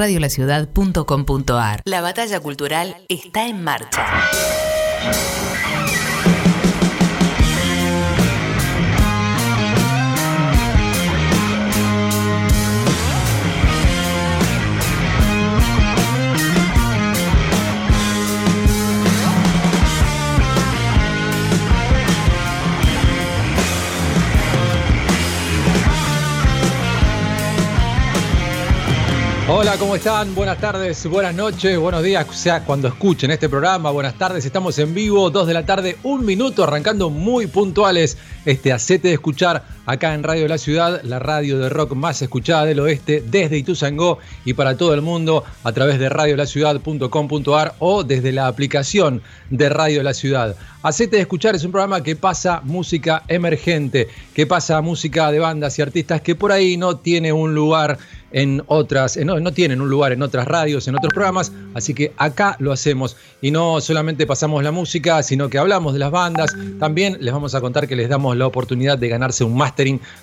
radiolaciudad.com.ar. La batalla cultural está en marcha. Hola, ¿cómo están? Buenas tardes, buenas noches, buenos días, o sea, cuando escuchen este programa, buenas tardes, estamos en vivo, dos de la tarde, un minuto, arrancando muy puntuales este acete de escuchar acá en Radio la Ciudad, la radio de rock más escuchada del oeste, desde Ituzangó y para todo el mundo a través de radiolaciudad.com.ar o desde la aplicación de Radio la Ciudad. Acete de escuchar es un programa que pasa música emergente, que pasa música de bandas y artistas que por ahí no tiene un lugar en otras, no, no, tienen un lugar en otras radios, en otros programas, así que acá lo hacemos y no solamente pasamos la música, sino que hablamos de las bandas, también les vamos a contar que les damos la oportunidad de ganarse un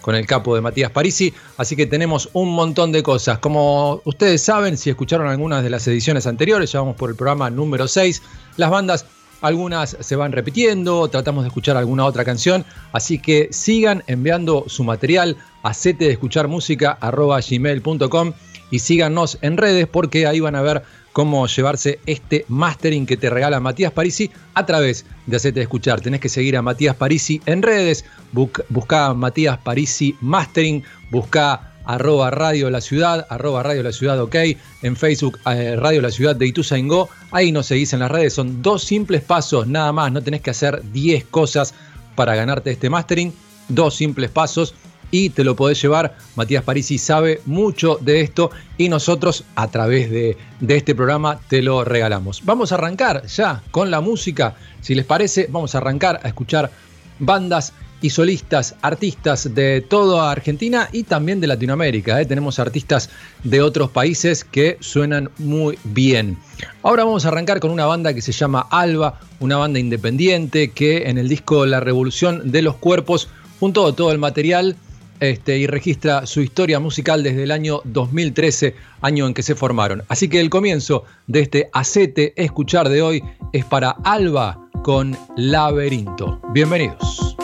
con el capo de Matías Parisi, así que tenemos un montón de cosas. Como ustedes saben, si escucharon algunas de las ediciones anteriores, ya vamos por el programa número 6, las bandas algunas se van repitiendo, tratamos de escuchar alguna otra canción, así que sigan enviando su material a sete de escuchar música gmail.com y síganos en redes porque ahí van a ver cómo llevarse este mastering que te regala Matías Parisi a través de Acete de Escuchar. Tenés que seguir a Matías Parisi en redes, busca Matías Parisi Mastering, busca arroba Radio La Ciudad, Radio La Ciudad OK, en Facebook eh, Radio La Ciudad de Ituzaingó, ahí nos seguís en las redes, son dos simples pasos nada más, no tenés que hacer 10 cosas para ganarte este mastering, dos simples pasos y te lo podés llevar. Matías Parisi sabe mucho de esto y nosotros a través de, de, este programa te lo regalamos. Vamos a arrancar ya con la música. Si les parece, vamos a arrancar a escuchar bandas y solistas, artistas de toda Argentina y también de Latinoamérica. ¿eh? Tenemos artistas de otros países que suenan muy bien. Ahora vamos a arrancar con una banda que se llama Alba, una banda independiente que en el disco La Revolución de los Cuerpos juntó todo el material este, y registra su historia musical desde el año 2013, año en que se formaron. Así que el comienzo de este acete escuchar de hoy es para Alba con Laberinto. Bienvenidos.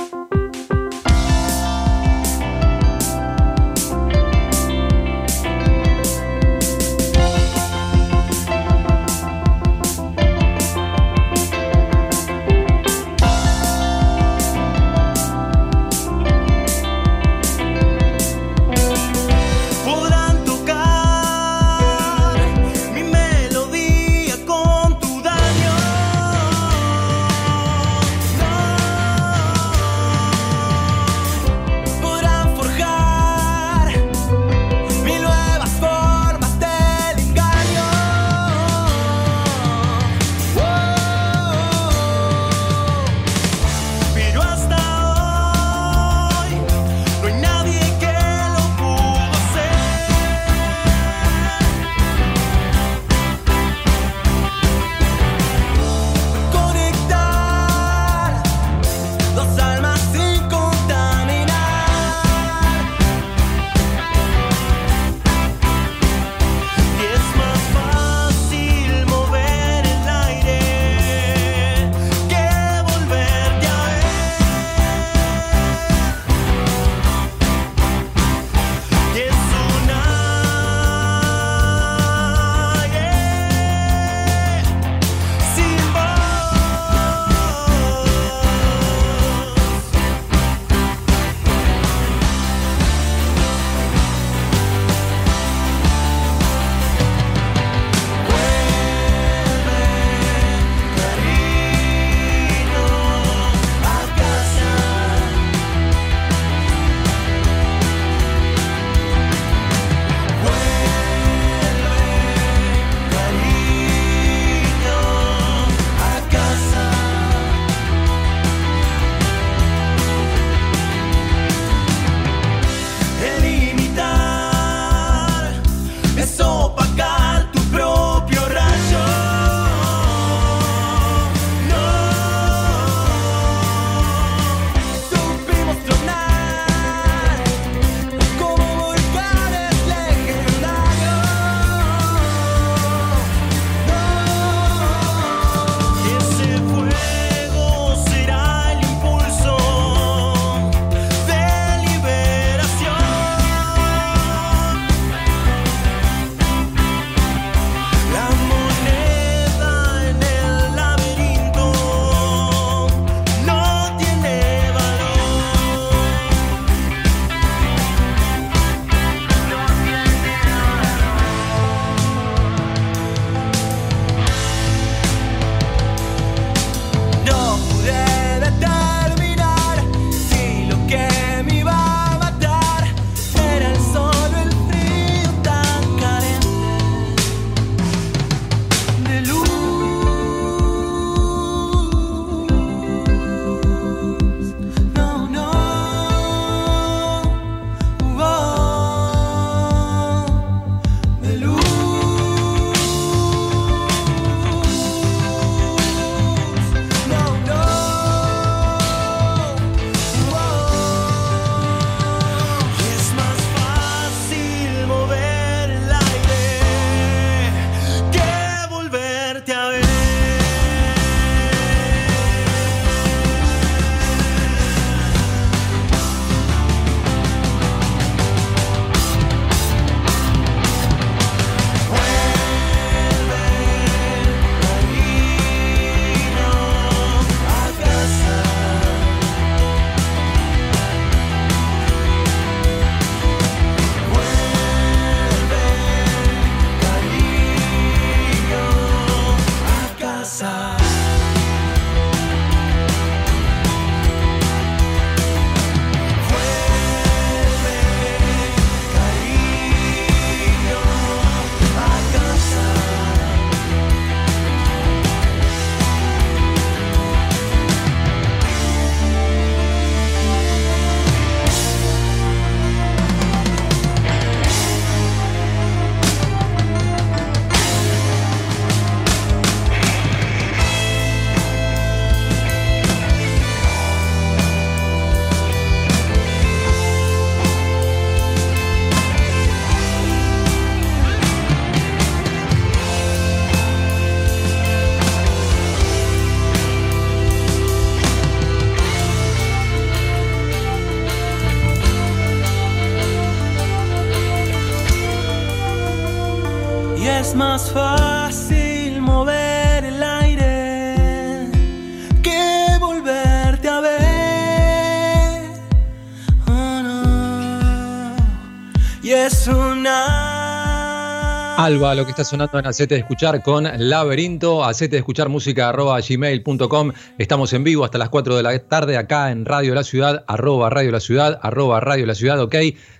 Alba, lo que está sonando en Acete de Escuchar con Laberinto, Acete de Escuchar música arroba gmail.com. Estamos en vivo hasta las 4 de la tarde acá en Radio La Ciudad, arroba Radio La Ciudad, arroba Radio La Ciudad, ok.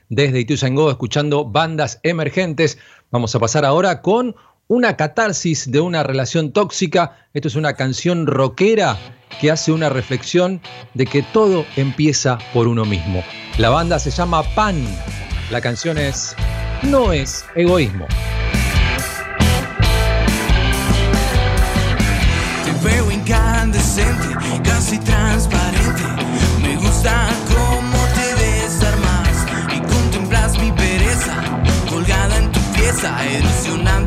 Desde Ituzaingó escuchando bandas emergentes. Vamos a pasar ahora con una catarsis de una relación tóxica. Esto es una canción rockera que hace una reflexión de que todo empieza por uno mismo. La banda se llama Pan. La canción es No es egoísmo. Casi transparente. Me gusta cómo te desarmas y contemplas mi pereza colgada en tu pieza, erosionando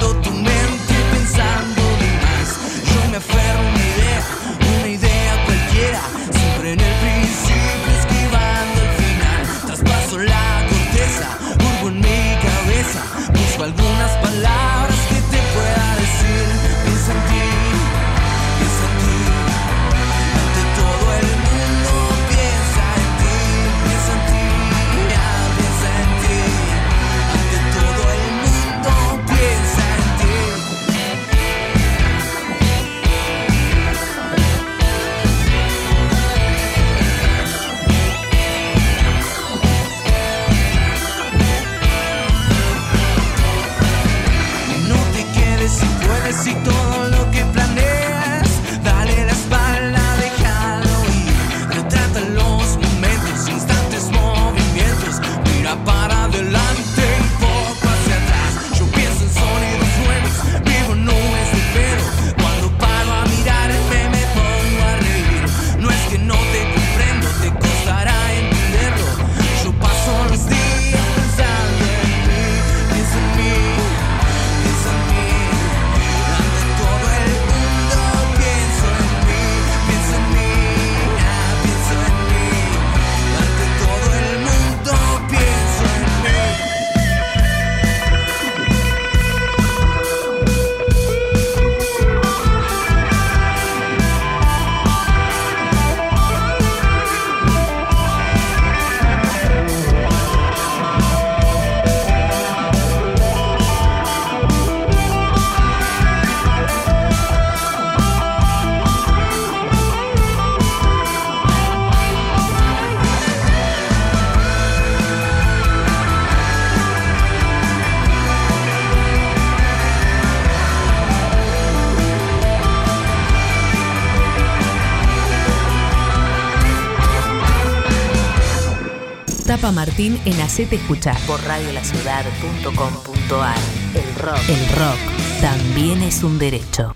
Martín en Hacete Escuchar por radiolaciudad.com.ar. El rock. El rock también es un derecho.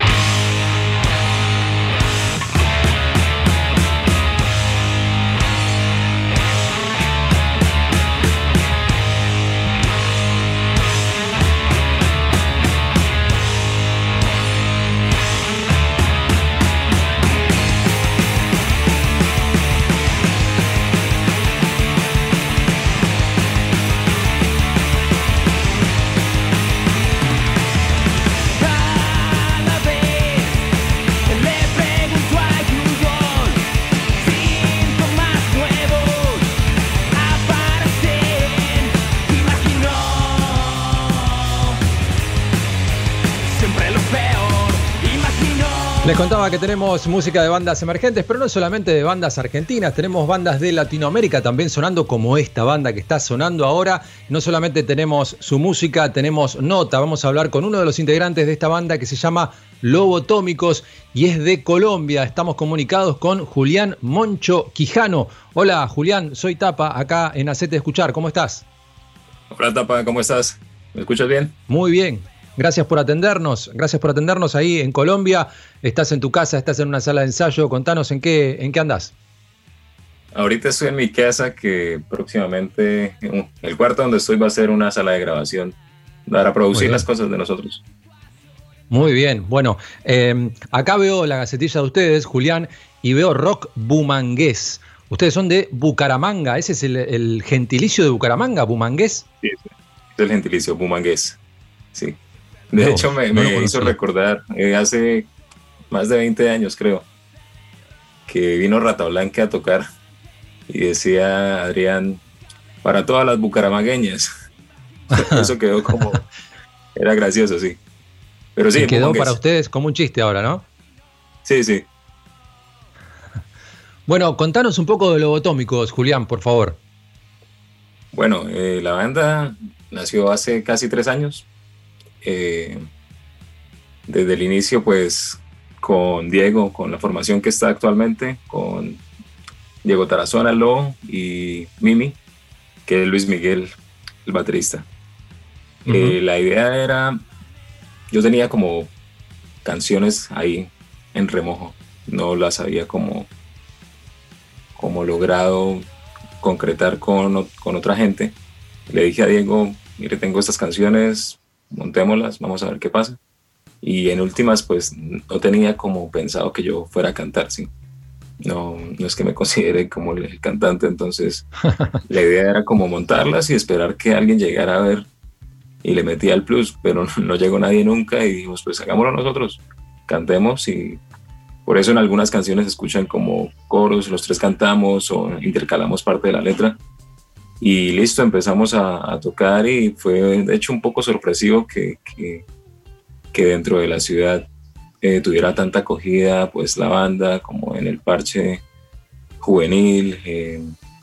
Contaba que tenemos música de bandas emergentes, pero no solamente de bandas argentinas, tenemos bandas de Latinoamérica también sonando como esta banda que está sonando ahora. No solamente tenemos su música, tenemos nota. Vamos a hablar con uno de los integrantes de esta banda que se llama Lobotómicos y es de Colombia. Estamos comunicados con Julián Moncho Quijano. Hola Julián, soy Tapa, acá en Acete Escuchar. ¿Cómo estás? Hola Tapa, ¿cómo estás? ¿Me escuchas bien? Muy bien. Gracias por atendernos, gracias por atendernos ahí en Colombia. Estás en tu casa, estás en una sala de ensayo. Contanos en qué, en qué andás. Ahorita estoy en mi casa que próximamente el cuarto donde estoy va a ser una sala de grabación para producir las cosas de nosotros. Muy bien, bueno, eh, acá veo la gacetilla de ustedes, Julián, y veo rock bumangués. Ustedes son de Bucaramanga, ese es el, el gentilicio de Bucaramanga, bumangués. Sí, sí. Es el gentilicio bumangués. Sí. De hecho, me, hizo recordar eh, hace más de 20 años, creo, que vino Rata Blanca a tocar y decía Adrián, para todas las bucaramagueñas. Eso quedó como, era gracioso, sí. Pero sí, quedó para ustedes como un chiste ahora, ¿no? Sí, sí. Bueno, contanos un poco de Lobotómicos, Julián, por favor. Bueno, eh, la banda nació hace casi tres años. Eh, desde el inicio, pues, con Diego, con la formación que está actualmente, con Diego Tarazona, Lo y Mimi, que es Luis Miguel, el baterista. Eh, la idea era, yo tenía como canciones ahí en remojo, no las había como como logrado concretar con, con otra gente. Le dije a Diego, mire, tengo estas canciones, montémoslas, vamos a ver qué pasa. Y en últimas, pues no tenía como pensado que yo fuera a cantar, sí. No, no es que me considere como el cantante, entonces la idea era como montarlas y esperar que alguien llegara a ver y le metía el plus, pero no llegó nadie nunca y dijimos, pues hagámoslo nosotros, cantemos y por eso en algunas canciones se escuchan como coros, los tres cantamos o intercalamos parte de la letra. Y listo, empezamos a, tocar y fue de hecho un poco sorpresivo que, que, dentro de la ciudad eh, tuviera tanta acogida, pues la banda como en el parche juvenil,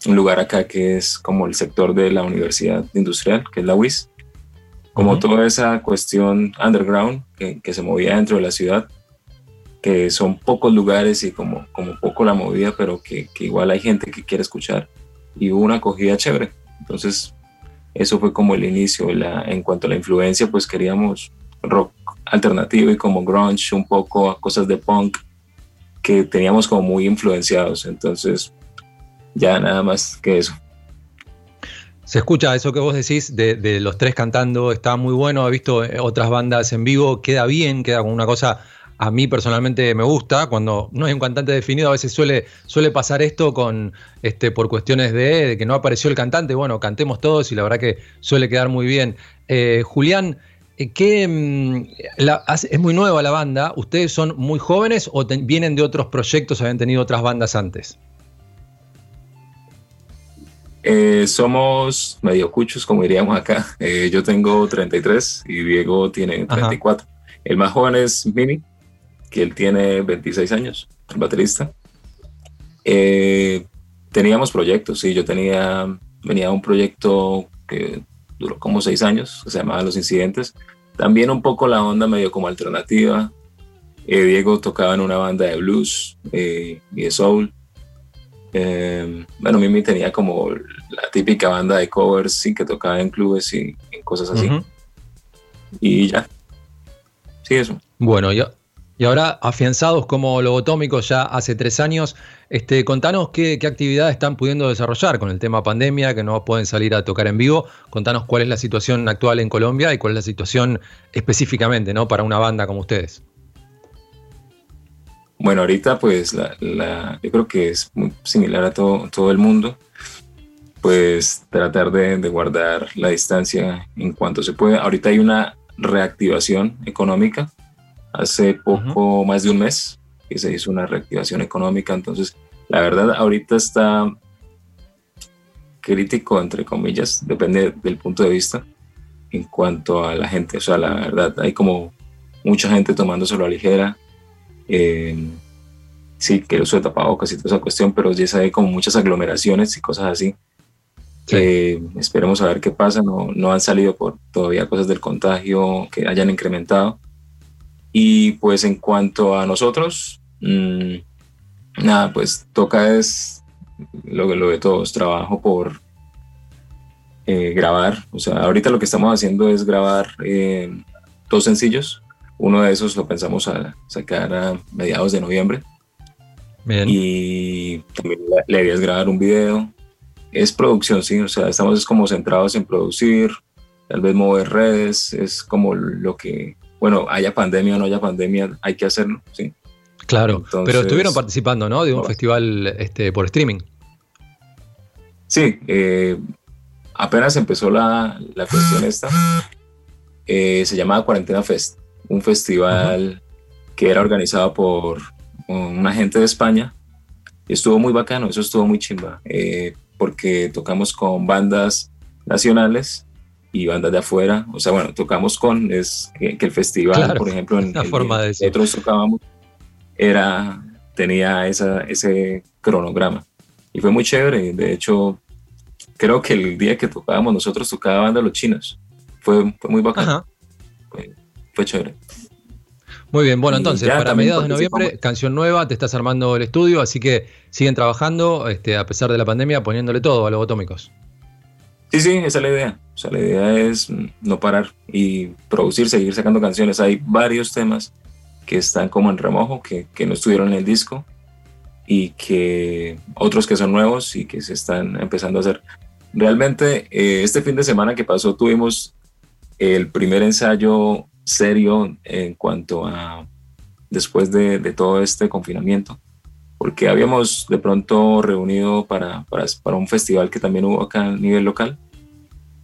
un lugar acá que es como el sector de la Universidad Industrial, que es la UIS, como toda esa cuestión underground que, que, se movía dentro de la ciudad que son pocos lugares y como, como poco la movida, pero que, igual hay gente que quiere escuchar y hubo una acogida chévere. Entonces, eso fue como el inicio. La, en cuanto a la influencia, pues queríamos rock alternativo y como grunge, un poco cosas de punk que teníamos como muy influenciados. Entonces, ya nada más que eso. Se escucha eso que vos decís de, de, los tres cantando, está muy bueno, he visto otras bandas en vivo, queda bien, queda como una cosa a mí personalmente me gusta, cuando no hay un cantante definido, a veces suele, suele pasar esto con, este, por cuestiones de, que no apareció el cantante, bueno, cantemos todos y la verdad que suele quedar muy bien. Eh, Julián, eh, ¿qué, mm, es muy nueva la banda, ¿ustedes son muy jóvenes o vienen de otros proyectos, habían tenido otras bandas antes? Eh, somos medio cuchos, como diríamos acá. yo tengo 33 y Diego tiene 34. El más joven es Mimi, que él tiene 26 años, el baterista. Eh, teníamos proyectos, sí, yo tenía, venía un proyecto que duró como seis años, que se llamaba Los Incidentes. También un poco la onda medio como alternativa. Eh, Diego tocaba en una banda de blues eh, y de soul. bueno, Mimi tenía como la típica banda de covers, sí, que tocaba en clubes y en cosas así. Y ya. Sí, eso. Bueno, yo, y ahora, afianzados como lobotómicos ya hace tres años, este, contanos qué, actividades están pudiendo desarrollar con el tema pandemia, que no pueden salir a tocar en vivo. Contanos cuál es la situación actual en Colombia y cuál es la situación específicamente ¿no? para una banda como ustedes. Bueno, ahorita pues la, yo creo que es muy similar a todo, todo el mundo. Pues tratar de guardar la distancia en cuanto se puede. Ahorita hay una reactivación económica hace poco más de un mes que se hizo una reactivación económica. Entonces, la verdad, ahorita está crítico, entre comillas, depende del punto de vista en cuanto a la gente. O sea, la verdad, hay como mucha gente tomándoselo a ligera. sí, que el uso de tapabocas y toda esa cuestión, pero ya hay como muchas aglomeraciones y cosas así. esperemos a ver qué pasa. No, no han salido por todavía cosas del contagio que hayan incrementado. Y pues en cuanto a nosotros, mm, nada, pues toca es lo, lo de todos, trabajo por eh, grabar. O sea, ahorita lo que estamos haciendo es grabar eh, dos sencillos. Uno de esos lo pensamos a sacar a mediados de noviembre. Y también la, idea es grabar un video. Es producción, sí, o sea, estamos como centrados en producir, tal vez mover redes, es como lo que bueno, haya pandemia o no haya pandemia, hay que hacerlo, sí. Claro, pero estuvieron participando, ¿no? De un festival este, por streaming. Sí, eh, apenas empezó la, la, cuestión esta, eh, se llamaba Cuarentena Fest, un festival que era organizado por una gente de España. Estuvo muy bacano, eso estuvo muy chimba, eh, porque tocamos con bandas nacionales y bandas de afuera. O sea, bueno, tocamos con, es que, el festival, por ejemplo, en la forma de nosotros tocábamos, era, tenía esa, ese cronograma. Y fue muy chévere. De hecho, creo que el día que tocábamos nosotros tocaba banda Los Chinos. Fue, fue muy. Fue, fue chévere. Muy bien, bueno, entonces, para mediados de noviembre, canción nueva, te estás armando el estudio, así que siguen trabajando, este, a pesar de la pandemia, poniéndole todo a los atómicos. Sí, sí, esa es la idea. O sea, la idea es no parar y producir, seguir sacando canciones. Hay varios temas que están como en remojo, que, que no estuvieron en el disco y que otros que son nuevos y que se están empezando a hacer. Realmente, eh, este fin de semana que pasó tuvimos el primer ensayo serio en cuanto a después de, todo este confinamiento, porque habíamos de pronto reunido para, para, un festival que también hubo acá a nivel local,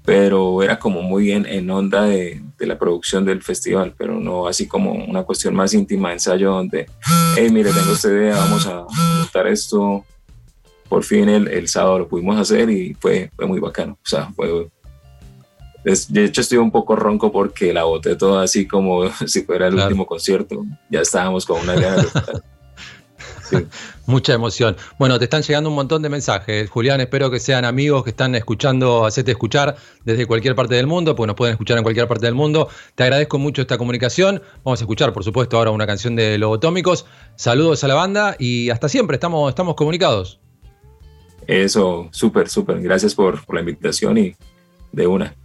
pero era como muy en, en onda de, de, la producción del festival, pero no así como una cuestión más íntima ensayo donde, hey, mire, tengo esta idea, vamos a montar esto. Por fin el, el sábado lo pudimos hacer y fue, fue muy bacano. O sea, fue, de hecho, estoy un poco ronco porque la boté toda así como si fuera el último concierto. Ya estábamos con una gana Mucha emoción. Bueno, te están llegando un montón de mensajes. Julián, espero que sean amigos que están escuchando, hacete escuchar desde cualquier parte del mundo, pues nos pueden escuchar en cualquier parte del mundo. Te agradezco mucho esta comunicación. Vamos a escuchar, por supuesto, ahora una canción de Lobotómicos. Saludos a la banda y hasta siempre, estamos, estamos comunicados. Eso, súper, súper. Gracias por, por la invitación y de una.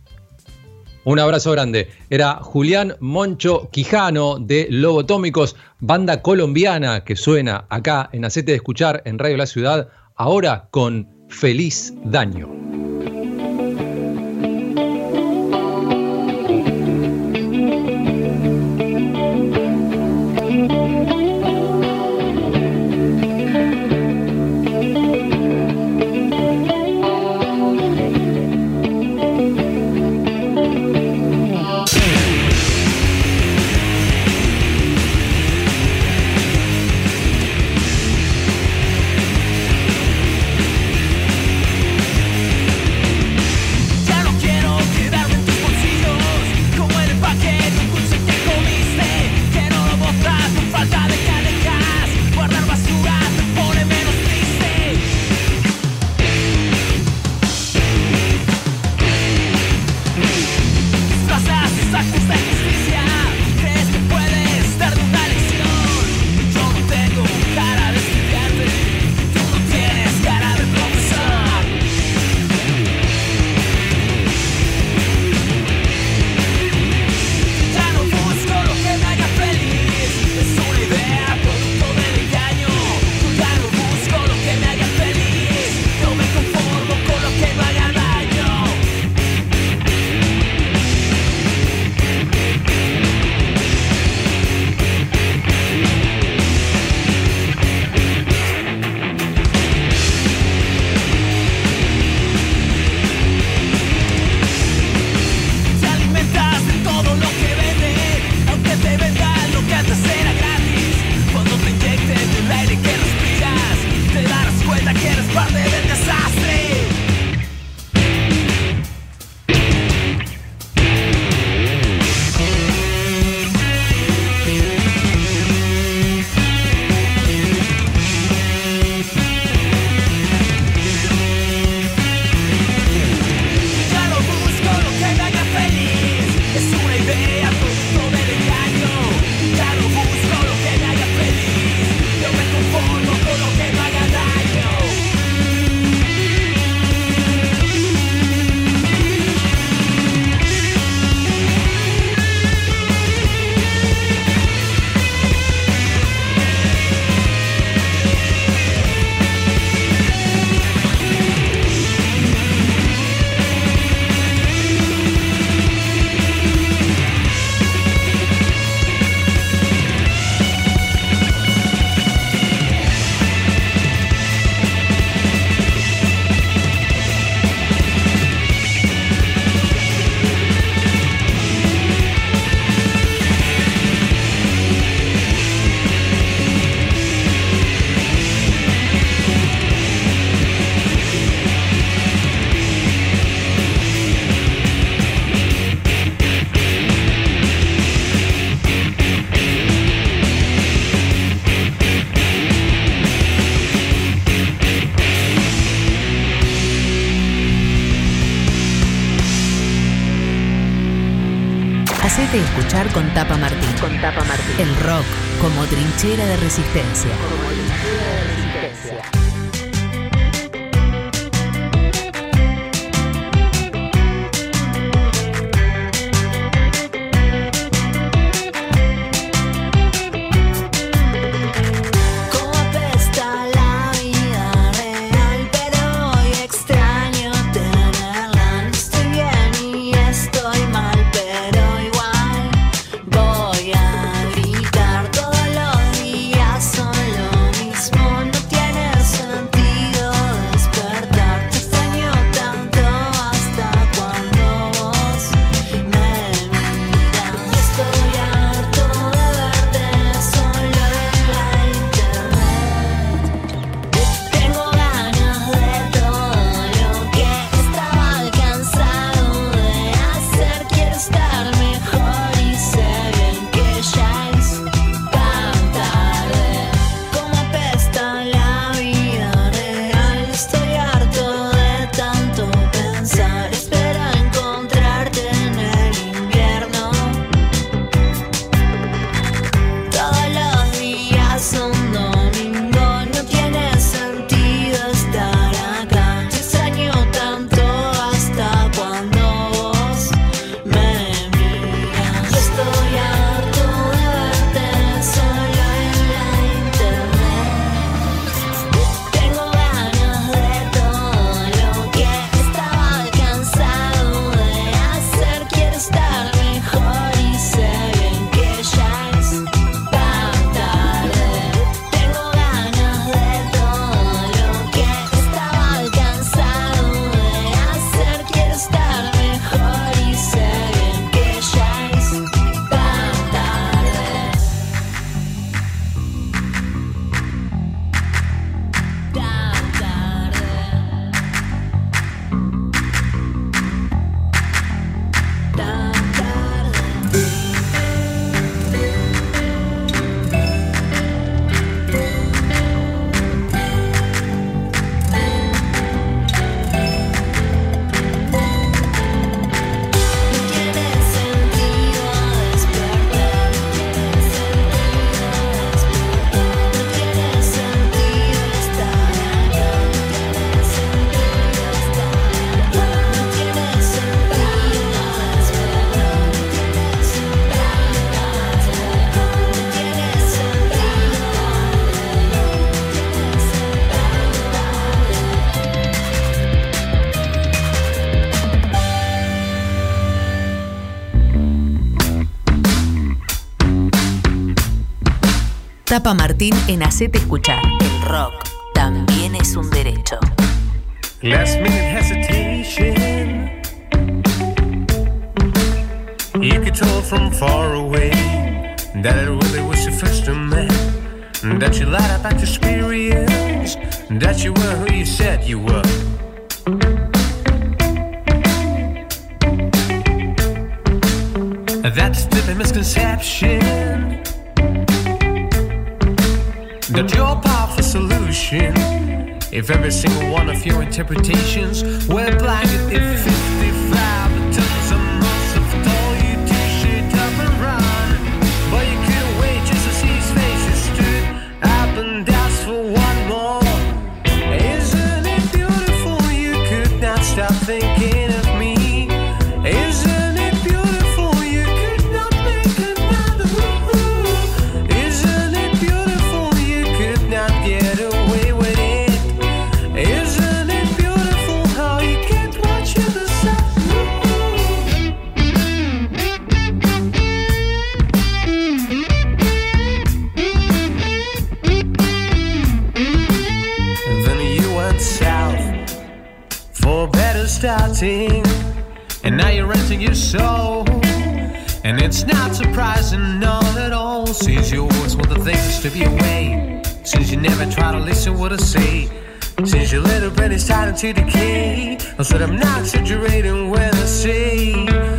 Un abrazo grande. Era Julián Moncho Quijano de Lobotómicos, banda colombiana que suena acá en Acete de Escuchar en Radio La Ciudad, ahora con Feliz Daño. Con Tapa Martín. Con Tapa Martín. El rock como trinchera de resistencia. Tapa Martín en Hacete Escuchar. El rock también es un derecho. Last minute hesitation. You could tell from far away that it really was your first man. That you lied about your experience. That you were who you said you were. That's the misconception. If every single one of your interpretations were blinded, if 55 starting, and now you're renting your soul. And it's not surprising, not at all, since you always want the things to be away. Since you never try to listen what I say. Since your little brain is starting to decay. I said I'm not exaggerating when I say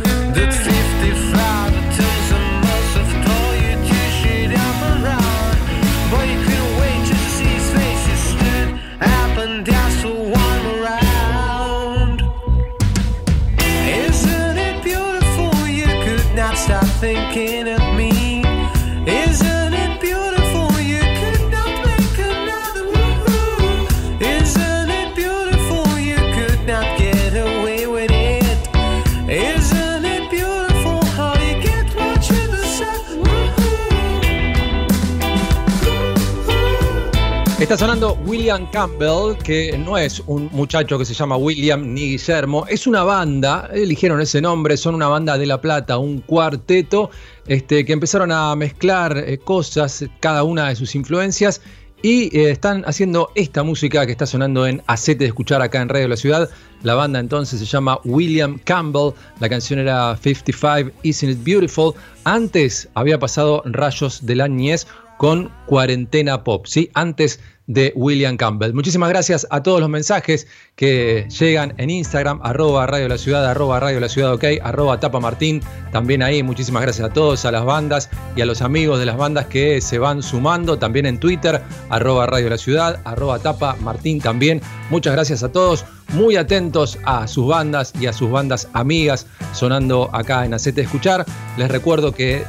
Está sonando William Campbell, que no es un muchacho que se llama William ni Guillermo, es una banda, eligieron ese nombre, son una banda de La Plata, un cuarteto, este, que empezaron a mezclar eh, cosas, cada una de sus influencias, y eh, están haciendo esta música que está sonando en Acete de Escuchar acá en Radio de la Ciudad. La banda entonces se llama William Campbell, la canción era 55 Isn't It Beautiful. Antes había pasado Rayos de la Niñez con Cuarentena Pop, ¿sí? Antes de William Campbell. Muchísimas gracias a todos los mensajes que llegan en Instagram, arroba Radio La Ciudad, arroba Radio La Ciudad, ok, arroba Tapa Martín. También ahí, muchísimas gracias a todos, a las bandas y a los amigos de las bandas que se van sumando. También en Twitter, arroba Radio La Ciudad, arroba Tapa Martín también. Muchas gracias a todos, muy atentos a sus bandas y a sus bandas amigas sonando acá en Acete Escuchar. Les recuerdo que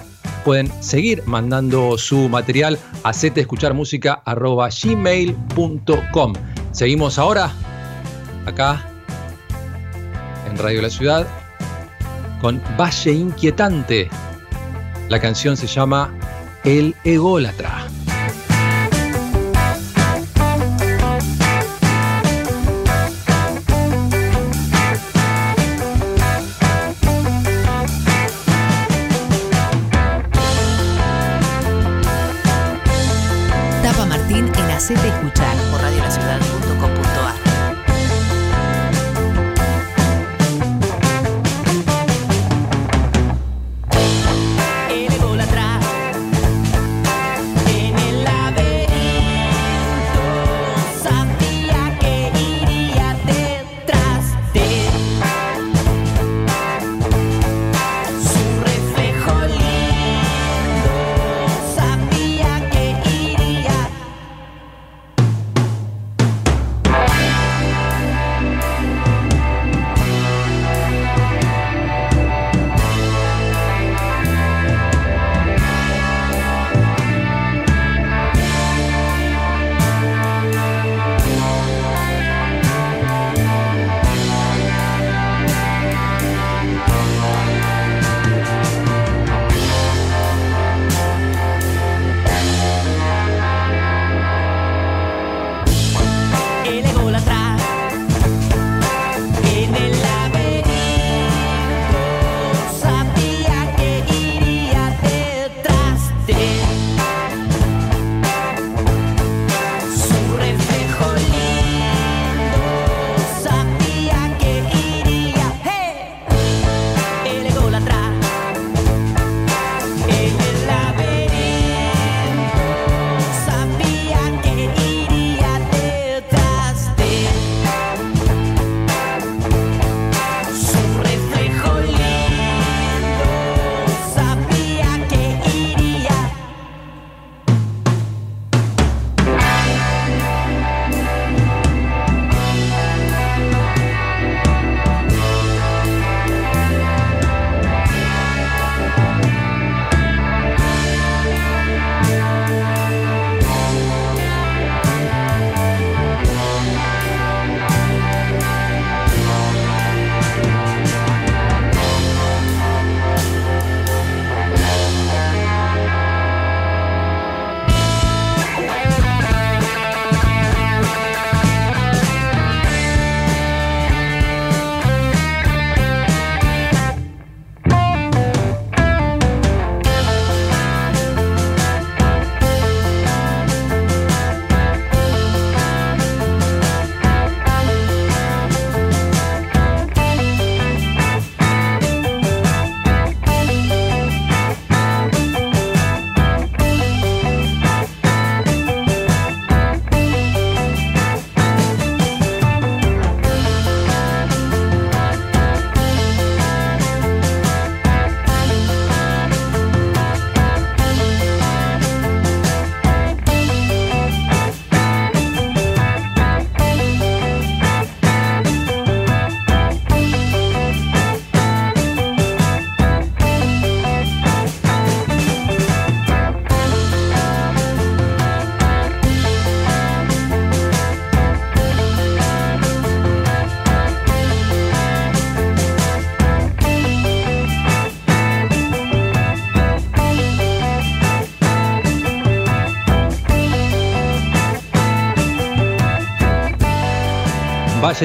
pueden seguir mandando su material a setescucharmusica.gmail.com. Seguimos ahora acá en Radio La Ciudad con Valle Inquietante. La canción se llama El Ególatra.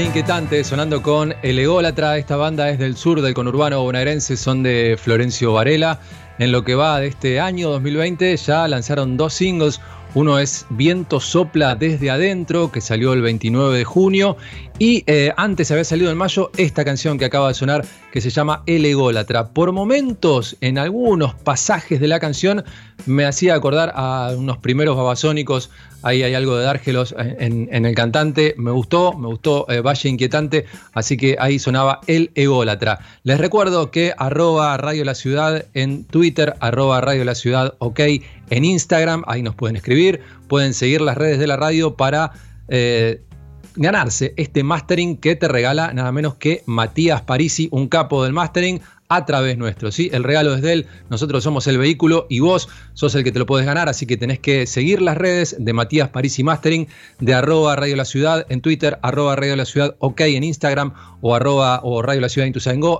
Inquietante sonando con El Ególatra. Esta banda es del sur del conurbano bonaerense, son de Florencio Varela. En lo que va de este año 2020 ya lanzaron dos singles. Uno es Viento sopla desde adentro, que salió el 29 de junio. Y eh, antes había salido en mayo esta canción que acaba de sonar, que se llama El Ególatra. Por momentos, en algunos pasajes de la canción, me hacía acordar a unos primeros babasónicos. Ahí hay algo de Dárgelos en, en el cantante. Me gustó, me gustó eh, Valle Inquietante. Así que ahí sonaba El Ególatra. Les recuerdo que arroba Radio La Ciudad en Twitter, arroba Radio La Ciudad OK en Instagram. Ahí nos pueden escribir. Pueden seguir las redes de la radio para. Eh, ganarse este mastering que te regala nada menos que Matías Parisi, un capo del mastering, a través nuestro. ¿sí? El regalo es de él, nosotros somos el vehículo y vos sos el que te lo puedes ganar, así que tenés que seguir las redes de Matías Parisi Mastering, de arroba Radio La Ciudad en Twitter, arroba Radio La Ciudad OK en Instagram o arroba Radio La Ciudad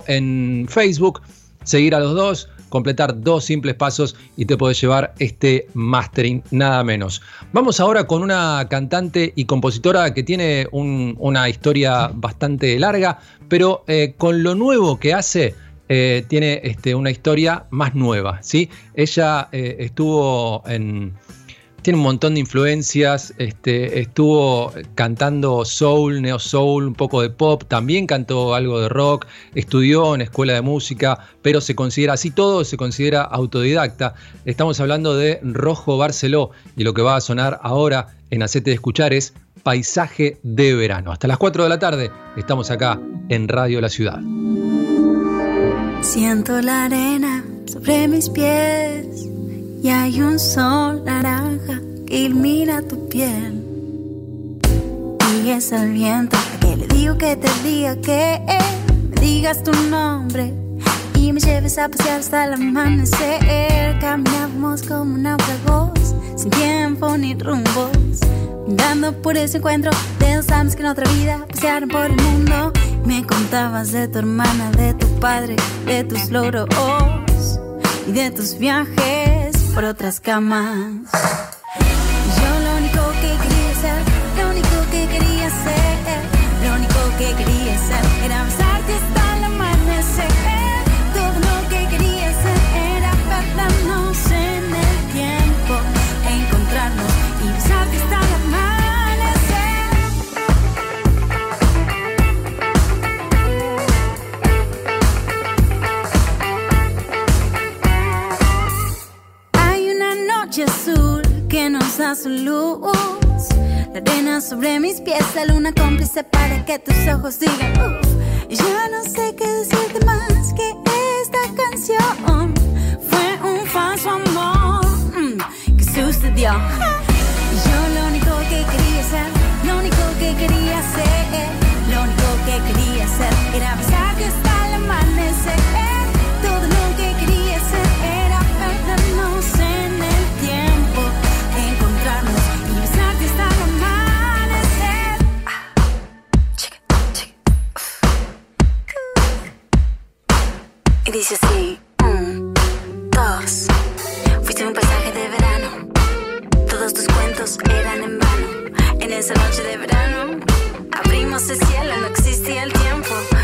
en Facebook. Seguir a los dos, completar dos simples pasos y te podés llevar este mastering, nada menos. Vamos ahora con una cantante y compositora que tiene un- una historia bastante larga, pero eh, con lo nuevo que hace, eh, tiene este, una historia más nueva. ¿sí? Ella eh, estuvo en tiene un montón de influencias, este, estuvo cantando soul, neo soul, un poco de pop, también cantó algo de rock, estudió en escuela de música, pero se considera, así todo, se considera autodidacta. Estamos hablando de Rojo Barceló y lo que va a sonar ahora en Acete de Escuchar es Paisaje de Verano. Hasta las 4 de la tarde estamos acá en Radio La Ciudad. Siento la arena sobre mis pies y hay un sol naranja que ilumina tu piel. Y es el viento que le digo que te diga que me digas tu nombre y me lleves a pasear hasta el amanecer. Caminamos como náufragos sin tiempo ni rumbos. Dando por ese encuentro almas que en otra vida pasearon por el mundo. Me contabas de tu hermana, de tu padre, de tus logros y de tus viajes por otras camas. Da su luz. La arena sobre mis pies, la luna cómplice para que tus ojos digan. Y Ya no sé qué decirte más que esta canción. Fue un falso amor mm, que sucedió. Yo lo único que quería ser, lo único que quería ser, lo único que quería ser era besarte esa noche de verano abrimos el cielo, no existía el tiempo.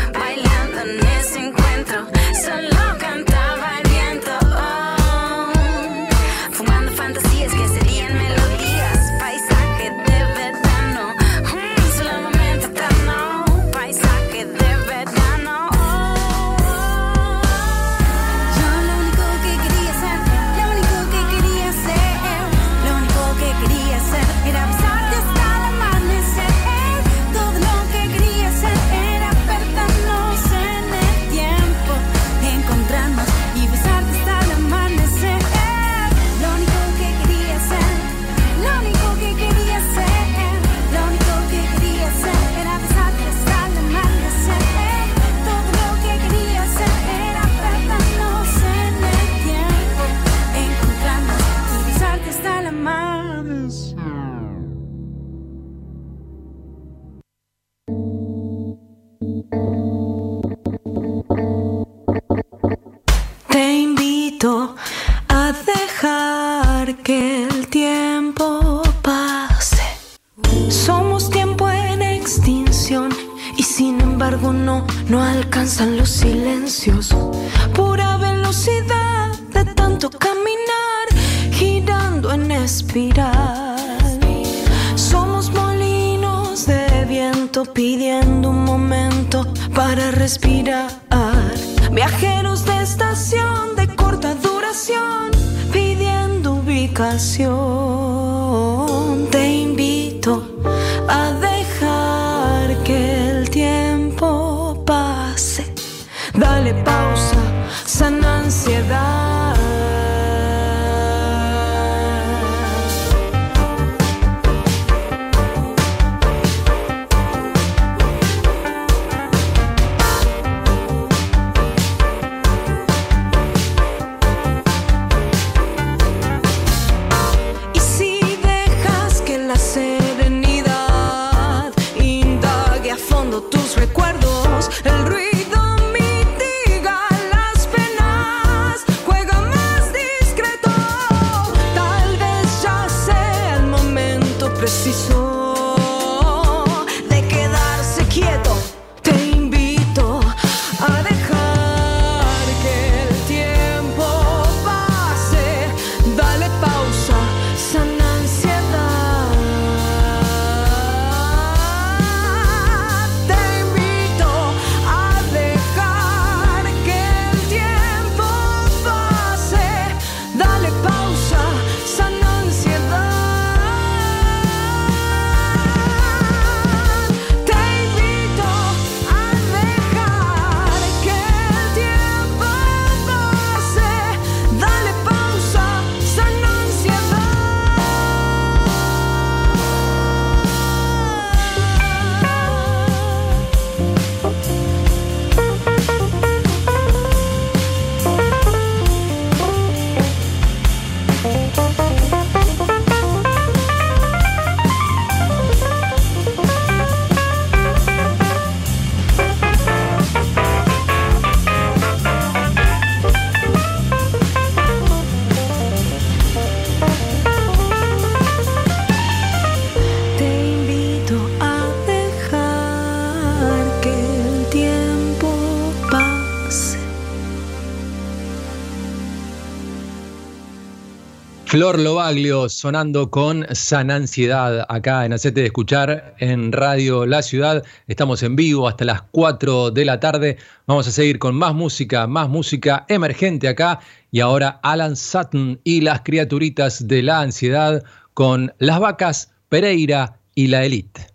Flor Lobaglio sonando con San Ansiedad acá en Hacete de Escuchar en Radio La Ciudad. Estamos en vivo hasta las 4 de la tarde. Vamos a seguir con más música, más música emergente acá. Y ahora Alan Sutton y las criaturitas de la ansiedad con Las Vacas, Pereira y La Elite.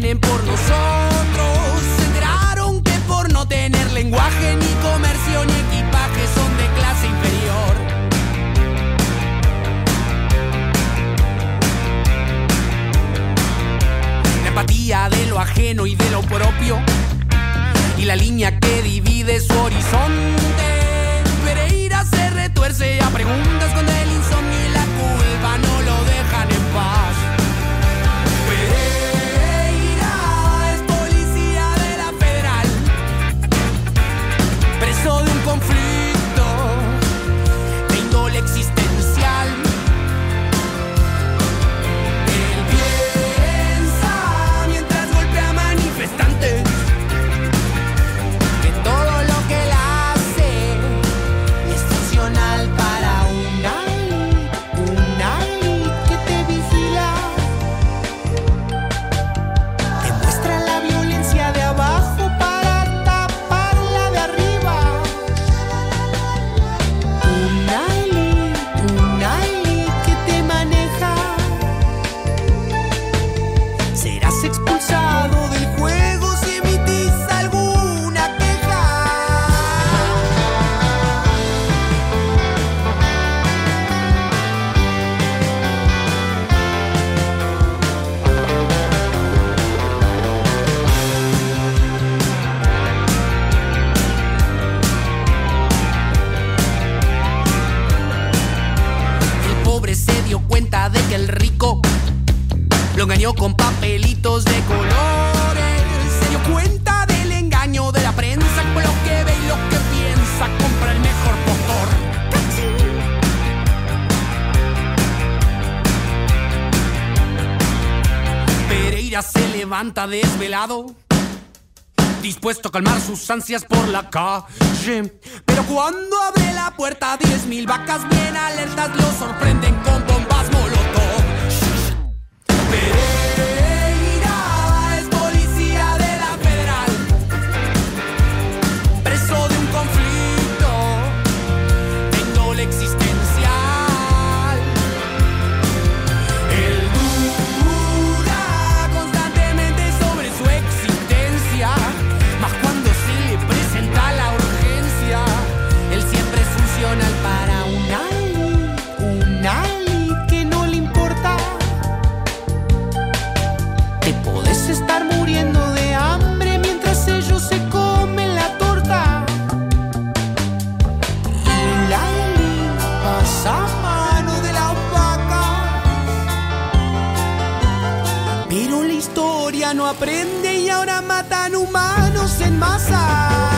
vienen por nosotros. Se enteraron que por no tener lenguaje, ni comercio, ni equipaje son de clase inferior. La empatía de lo ajeno y de lo propio. Y la línea que divide su horizonte. Pereira se retuerce a preguntas con el con papelitos de colores. Se dio cuenta del engaño de la prensa con lo que ve y lo que piensa. Compra el mejor postor. Pereira se levanta desvelado dispuesto a calmar sus ansias por la calle. Pero cuando abre la puerta, diez mil vacas bien alertas lo sorprenden con bombas. Aprende y ahora matan humanos en masa.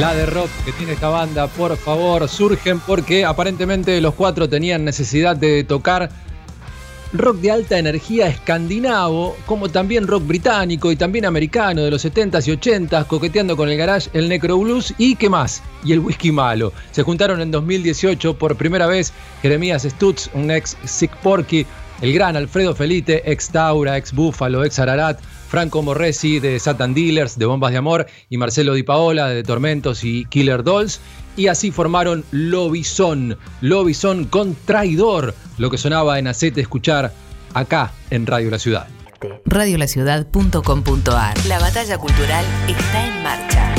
La de rock que tiene esta banda, por favor, surgen porque aparentemente los cuatro tenían necesidad de tocar rock de alta energía escandinavo, como también rock británico y también americano de los 70s y 80s, coqueteando con el garage, el necro blues y qué más, y el whisky malo. Se juntaron en 2018 por primera vez Jeremías Stutz, un ex Sick Porky, el gran Alfredo Felite, ex Taura, ex Búfalo, ex Ararat, Franco Morresi de Satan Dealers, de Bombas de Amor, y Marcelo Di Paola de Tormentos y Killer Dolls. Y así formaron Lobizón, Lobizón con Traidor, lo que sonaba en Acete Escuchar acá en Radio La Ciudad. Radiolaciudad.com.ar La batalla cultural está en marcha.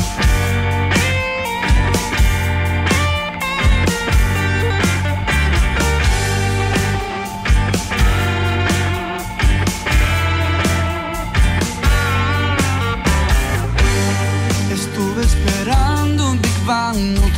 Big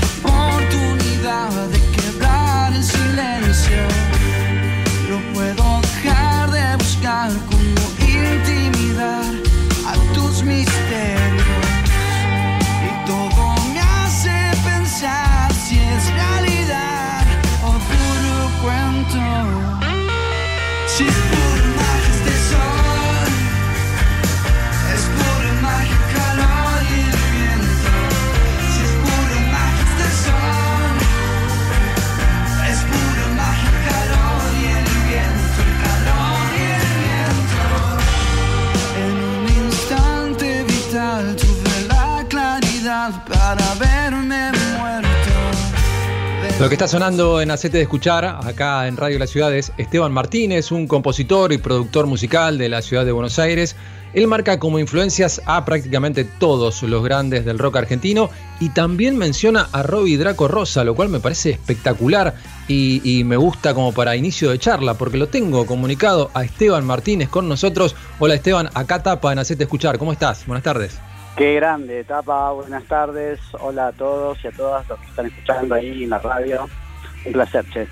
Lo que está sonando en Acete de Escuchar, acá en Radio La Ciudad, es Esteban Martínez, un compositor y productor musical de la ciudad de Buenos Aires. Él marca como influencias a prácticamente todos los grandes del rock argentino y también menciona a Robbie Draco Rosa, lo cual me parece espectacular y, y me gusta como para inicio de charla, porque lo tengo comunicado a Esteban Martínez con nosotros. Hola Esteban, acá tapa en Acete Escuchar, ¿cómo estás? Buenas tardes. Qué grande etapa, buenas tardes, hola a todos y a todas los que están escuchando ahí en la radio. Un placer, che.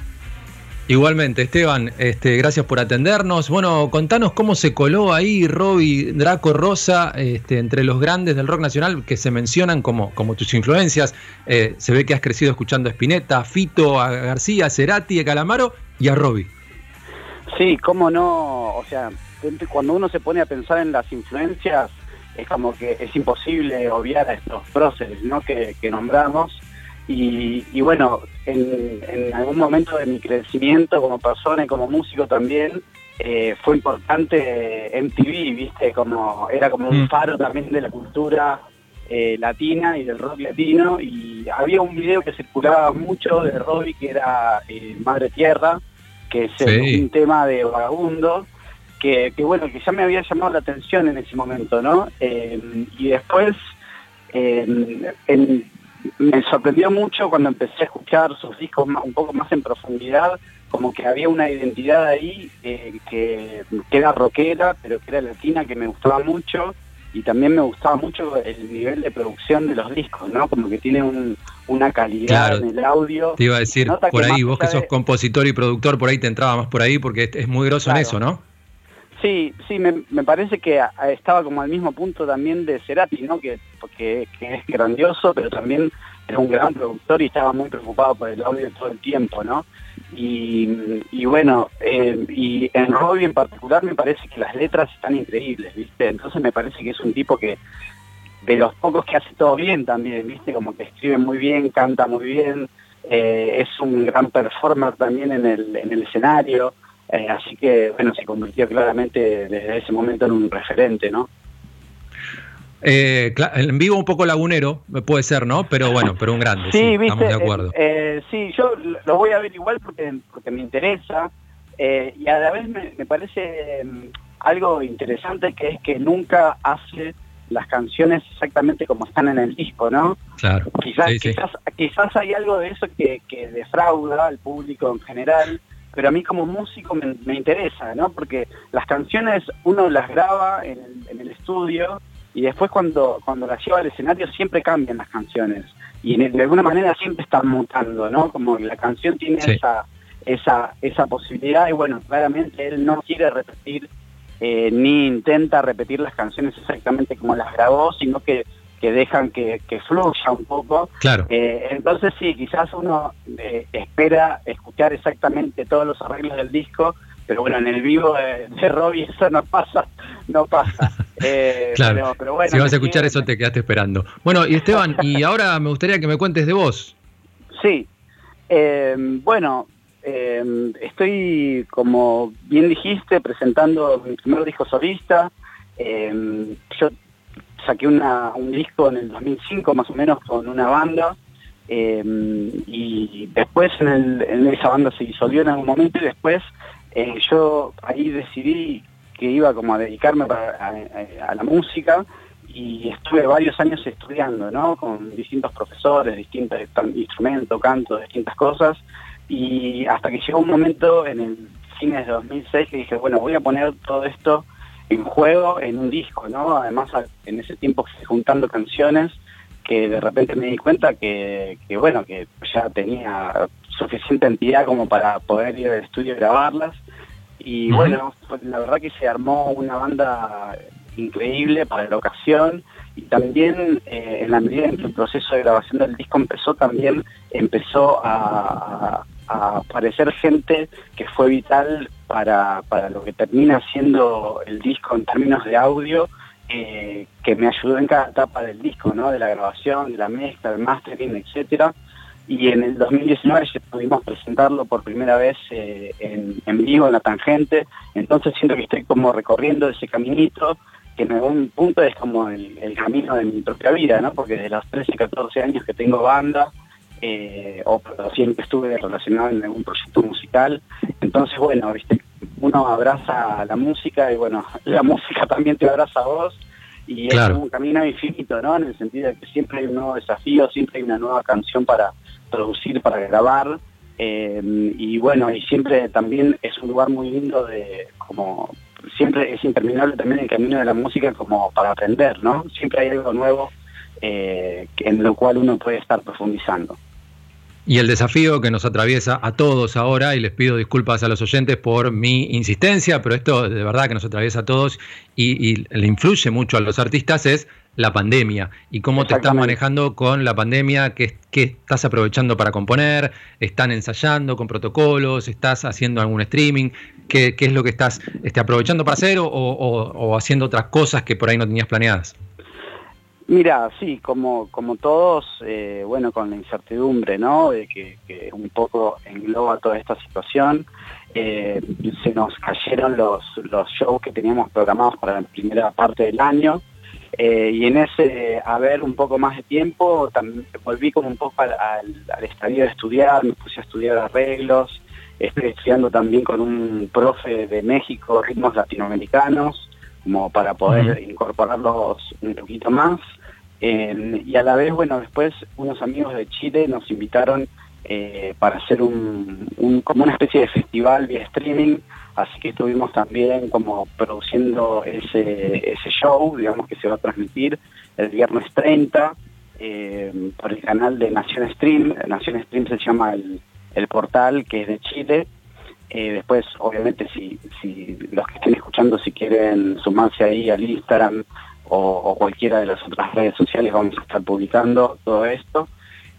Igualmente, Esteban, este, gracias por atendernos. Bueno, contanos cómo se coló ahí Robbie Draco Rosa este, entre los grandes del rock nacional que se mencionan como, como tus influencias. Eh, se ve que has crecido escuchando a Spinetta, Fito, a García, a Cerati, a Calamaro y a Robbie. Sí, cómo no, o sea, cuando uno se pone a pensar en las influencias, es como que es imposible obviar a estos próceres ¿no? que, que nombramos. Y, y bueno, en, en, algún momento de mi crecimiento como persona y como músico también, eh, fue importante MTV, ¿viste? Como, era como un faro también de la cultura eh, latina y del rock latino. Y había un video que circulaba mucho de Robbie que era eh, Madre Tierra, que es sí. un tema de vagabundo. Que, que, bueno, que ya me había llamado la atención en ese momento, ¿no? y después, en, me sorprendió mucho cuando empecé a escuchar sus discos más, un poco más en profundidad, como que había una identidad ahí eh, que, que, era rockera, pero que era latina, que me gustaba mucho, y también me gustaba mucho el nivel de producción de los discos, ¿no? Como que tiene un, una calidad claro, en el audio. Te iba a decir, por ahí, vos que sos compositor y productor, por ahí te entraba más por ahí, porque es muy groso claro. en eso, ¿no? Sí, sí, me, parece que estaba como al mismo punto también de Cerati, ¿no? Que, que, es grandioso, pero también era un gran productor y estaba muy preocupado por el audio todo el tiempo, ¿no? Y, bueno, eh, y en Robbie en particular me parece que las letras están increíbles, ¿viste? Entonces me parece que es un tipo que de los pocos que hace todo bien también, ¿viste? Como que escribe muy bien, canta muy bien, eh, es un gran performer también en el escenario. Eh, así que, bueno, se convirtió claramente desde ese momento en un referente, ¿no? Eh, en vivo un poco lagunero, puede ser, ¿no? Pero bueno, pero un grande, sí, sí ¿viste? estamos de acuerdo. Eh, sí, yo lo voy a ver igual porque, porque me interesa eh, y a la vez me, me parece um, algo interesante que es que nunca hace las canciones exactamente como están en el disco, ¿no? Claro. Quizás, sí, sí. quizás, quizás hay algo de eso que, que defrauda al público en general pero a mí como músico me, me, interesa, ¿no? Porque las canciones uno las graba en el, en el, estudio y después cuando, cuando las lleva al escenario siempre cambian las canciones y de alguna manera siempre están mutando, ¿no? Como la canción tiene sí. esa, esa, esa posibilidad y bueno, claramente él no quiere repetir eh, ni intenta repetir las canciones exactamente como las grabó, sino que que dejan que, que, fluya un poco. Claro. Eh, entonces sí, quizás uno eh, espera escuchar exactamente todos los arreglos del disco, pero bueno, en el vivo de, de Robbie eso no pasa, no pasa. Eh, Claro. pero, pero bueno, si vas a escuchar eso, te quedaste esperando. Bueno, y Esteban, y ahora me gustaría que me cuentes de vos. Sí. Eh, bueno, eh, estoy, como bien dijiste, presentando mi primer disco solista. Eh, yo saqué una- un disco en el 2005 más o menos con una banda eh, y después en, el- en esa banda se disolvió en algún momento y después eh, yo ahí decidí que iba como a dedicarme para- a, la música y estuve varios años estudiando, ¿no? Con distintos profesores, distintos instrumentos, canto, distintas cosas y hasta que llegó un momento en el fines de 2006 que dije, bueno, voy a poner todo esto en juego en un disco, ¿no? Además en ese tiempo fui juntando canciones que de repente me di cuenta que, que, bueno, que ya tenía suficiente entidad como para poder ir al estudio y grabarlas. Y bueno, la verdad que se armó una banda increíble para la ocasión y también eh, en la medida en que el proceso de grabación del disco empezó también empezó a, a- aparecer gente que fue vital para, para lo que termina siendo el disco en términos de audio eh, que me ayudó en cada etapa del disco, ¿no? De la grabación, de la mezcla, del mastering, etcétera. Y en el 2019 ya pudimos presentarlo por primera vez eh, en, vivo en la tangente. Entonces siento que estoy como recorriendo ese caminito que en algún punto es como el, el camino de mi propia vida, ¿no? Porque desde los 13, 14 años que tengo banda, eh, o siempre estuve relacionado en algún proyecto musical. Entonces, bueno, viste, uno abraza la música y bueno, la música también te abraza a vos y es Claro. un camino infinito, ¿no? En el sentido de que siempre hay un nuevo desafío, siempre hay una nueva canción para producir, para grabar. eh, y bueno, y siempre también es un lugar muy lindo de como siempre es interminable también el camino de la música como para aprender, ¿no? Siempre hay algo nuevo eh, en lo cual uno puede estar profundizando. Y el desafío que nos atraviesa a todos ahora, y les pido disculpas a los oyentes por mi insistencia, pero esto de verdad que nos atraviesa a todos y, y le influye mucho a los artistas, es la pandemia. Y cómo te estás manejando con la pandemia, qué, qué estás aprovechando para componer, están ensayando con protocolos, estás haciendo algún streaming, qué, qué es lo que estás este, aprovechando para hacer o, o- o haciendo otras cosas que por ahí no tenías planeadas. Mira, sí, como, como todos, eh, bueno, con la incertidumbre, ¿no? De que, que un poco engloba toda esta situación, eh, se nos cayeron los, los shows que teníamos programados para la primera parte del año. eh, y en ese haber un poco más de tiempo, también volví como un poco al, al, al estadio de estudiar, me puse a estudiar arreglos, estoy estudiando también con un profe de México, ritmos latinoamericanos, como para poder incorporarlos un poquito más. Eh, y a la vez, bueno, después unos amigos de Chile nos invitaron eh, para hacer un, como una especie de festival vía streaming, así que estuvimos también como produciendo ese, ese show, digamos que se va a transmitir el viernes 30 eh, por el canal de Nación Stream. Nación Stream se llama el, el portal que es de Chile. Después, obviamente, si, si los que estén escuchando, si quieren sumarse ahí al Instagram o, o cualquiera de las otras redes sociales, vamos a estar publicando todo esto.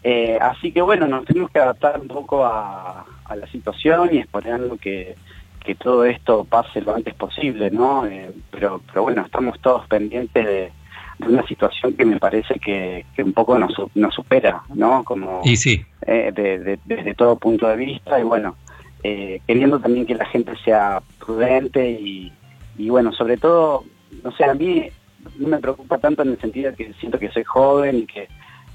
Eh, así que bueno, nos tenemos que adaptar un poco a, a la situación y esperando que, que todo esto pase lo antes posible, ¿no? Eh, pero, pero bueno, estamos todos pendientes de, de una situación que me parece que, que un poco nos, nos supera, ¿no? Como Y sí, eh, de- de- desde todo punto de vista y bueno, eh, queriendo también que la gente sea prudente y, y bueno, sobre todo, no sé, a mí no me preocupa tanto en el sentido de que siento que soy joven y que,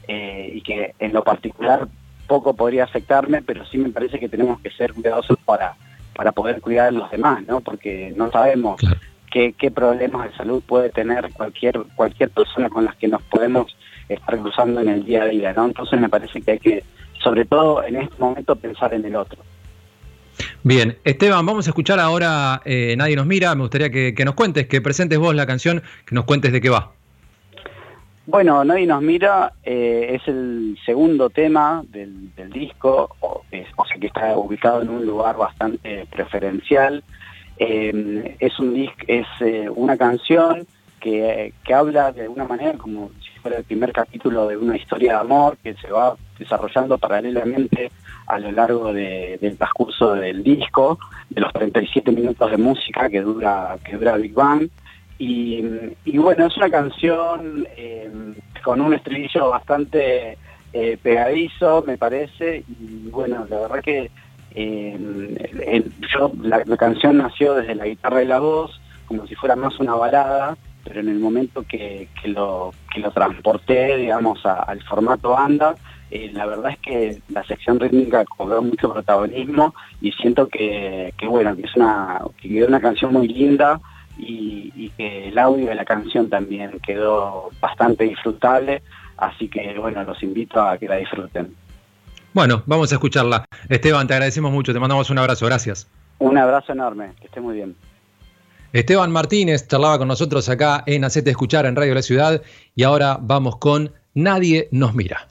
eh, y que en lo particular poco podría afectarme, pero sí me parece que tenemos que ser cuidadosos para, para poder cuidar a los demás, ¿no? Porque no sabemos Claro. qué, qué problemas de salud puede tener cualquier, cualquier persona con las que nos podemos estar cruzando en el día a día, ¿no? Entonces me parece que hay que, sobre todo en este momento, pensar en el otro. Bien, Esteban, vamos a escuchar ahora eh, Nadie nos mira. Me gustaría que, que nos cuentes, que presentes vos la canción, que nos cuentes de qué va. Bueno, Nadie nos mira, eh, es el segundo tema del, disco, o, es- sea que está ubicado en un lugar bastante preferencial. Eh, es un disc, es eh, una canción que, que habla de alguna manera como si fuera el primer capítulo de una historia de amor que se va desarrollando paralelamente a lo largo de- del transcurso del disco, de los 37 minutos de música que dura, que dura Big Bang. Y, bueno, es una canción eh, con un estribillo bastante eh, pegadizo, me parece, y bueno, la verdad que eh, yo, la, la canción nació desde la guitarra y la voz, como si fuera más una balada, pero en el momento que, que lo, que lo transporté, digamos, a- al formato banda, eh, la verdad es que la sección rítmica cobró mucho protagonismo y siento que, que, bueno, que es una, que quedó una canción muy linda y, y que el audio de la canción también quedó bastante disfrutable, así que bueno, los invito a que la disfruten. Bueno, vamos a escucharla. Esteban, te agradecemos mucho, te mandamos un abrazo, gracias. Un abrazo enorme, que esté muy bien. Esteban Martínez charlaba con nosotros acá en Hacete Escuchar en Radio La Ciudad y ahora vamos con Nadie nos mira.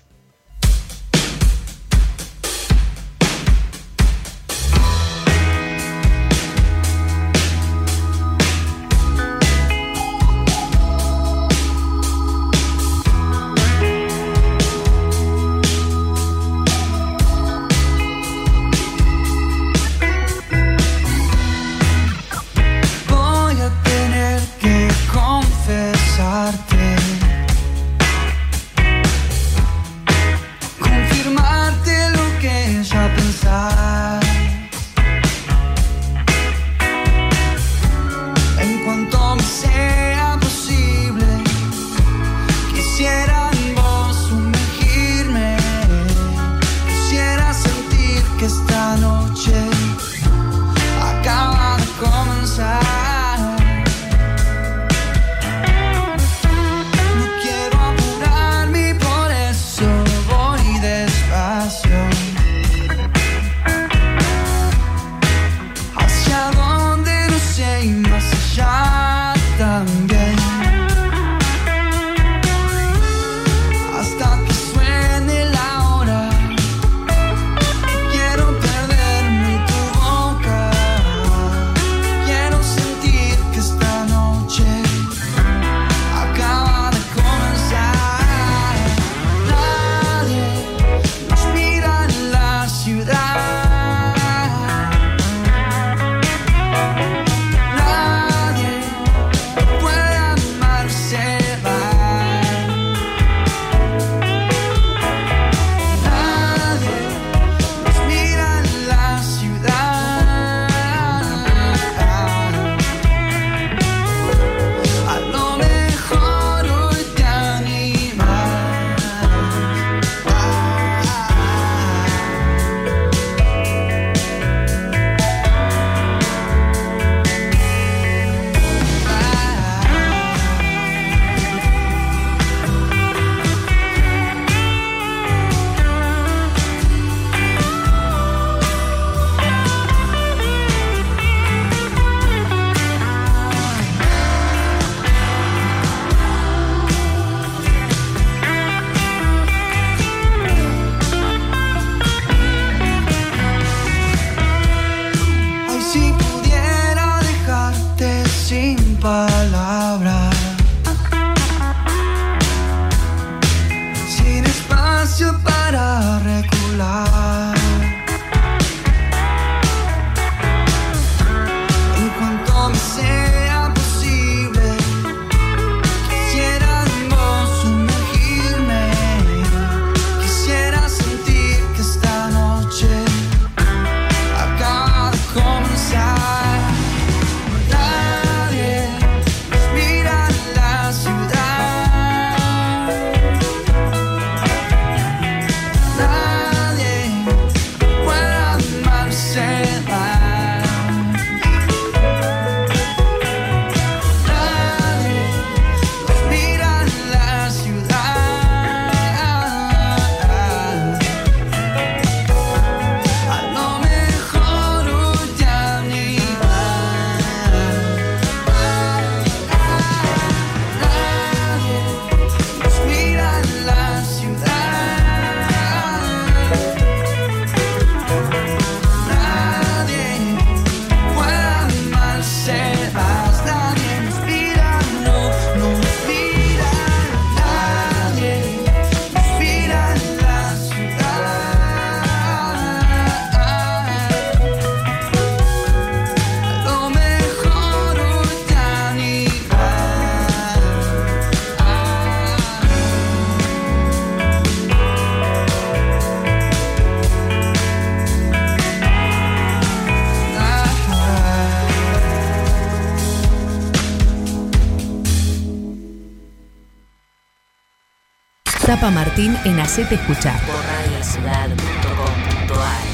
Martín en Hacete Escuchar. Por.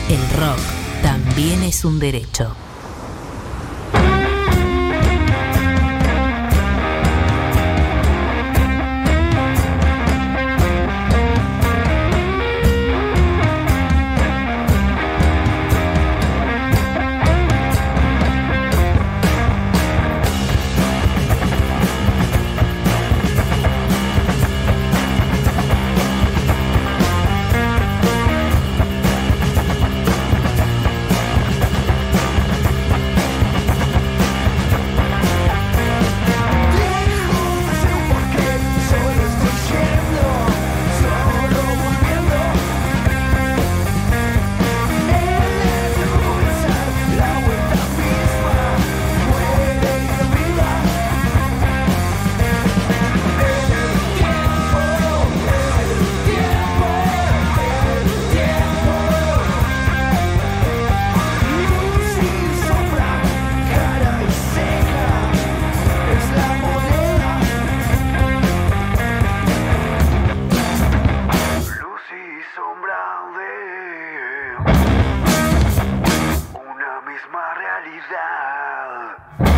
El rock también es un derecho. Carnival.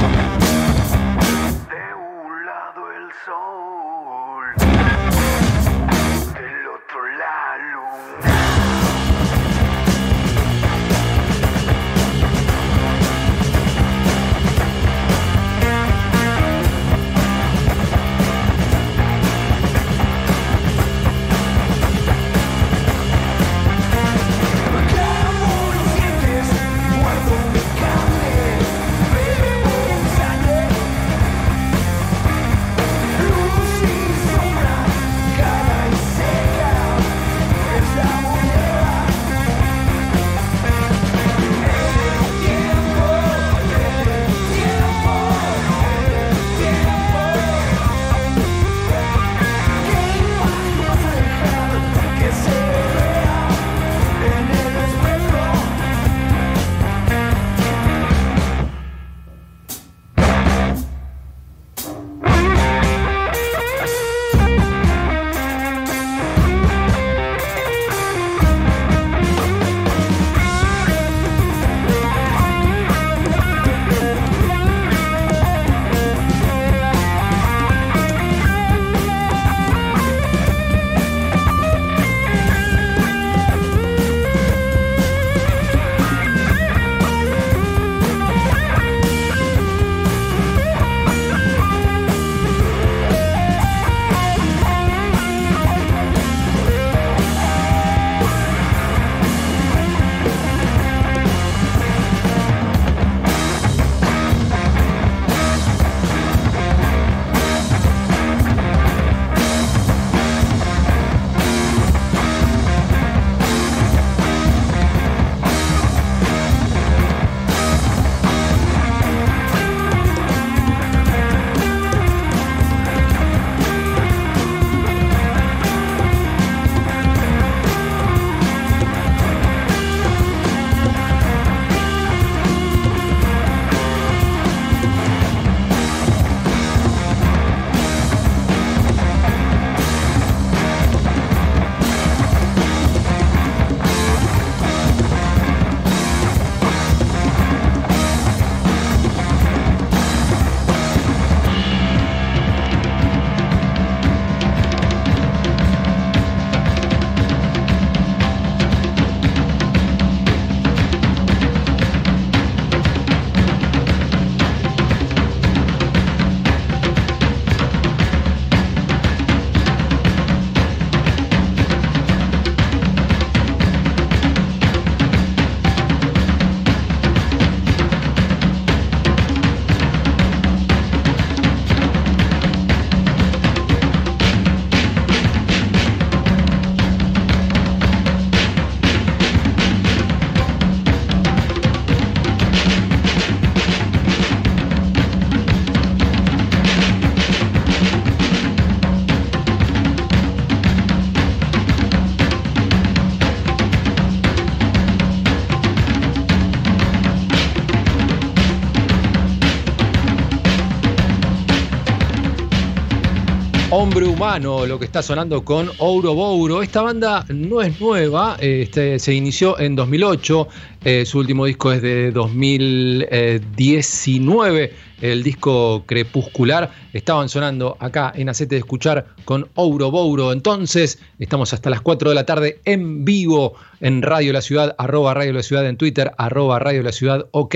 Hombre Humano, lo que está sonando con Ouro Bouro. Esta banda no es nueva, este, se inició en 2008, eh, su último disco es de 2019, el disco Crepuscular. Estaban sonando acá en Acete de Escuchar con Ouro Bouro. Entonces, estamos hasta las 4 de la tarde en vivo en Radio La Ciudad, arroba Radio La Ciudad en Twitter, arroba Radio La Ciudad OK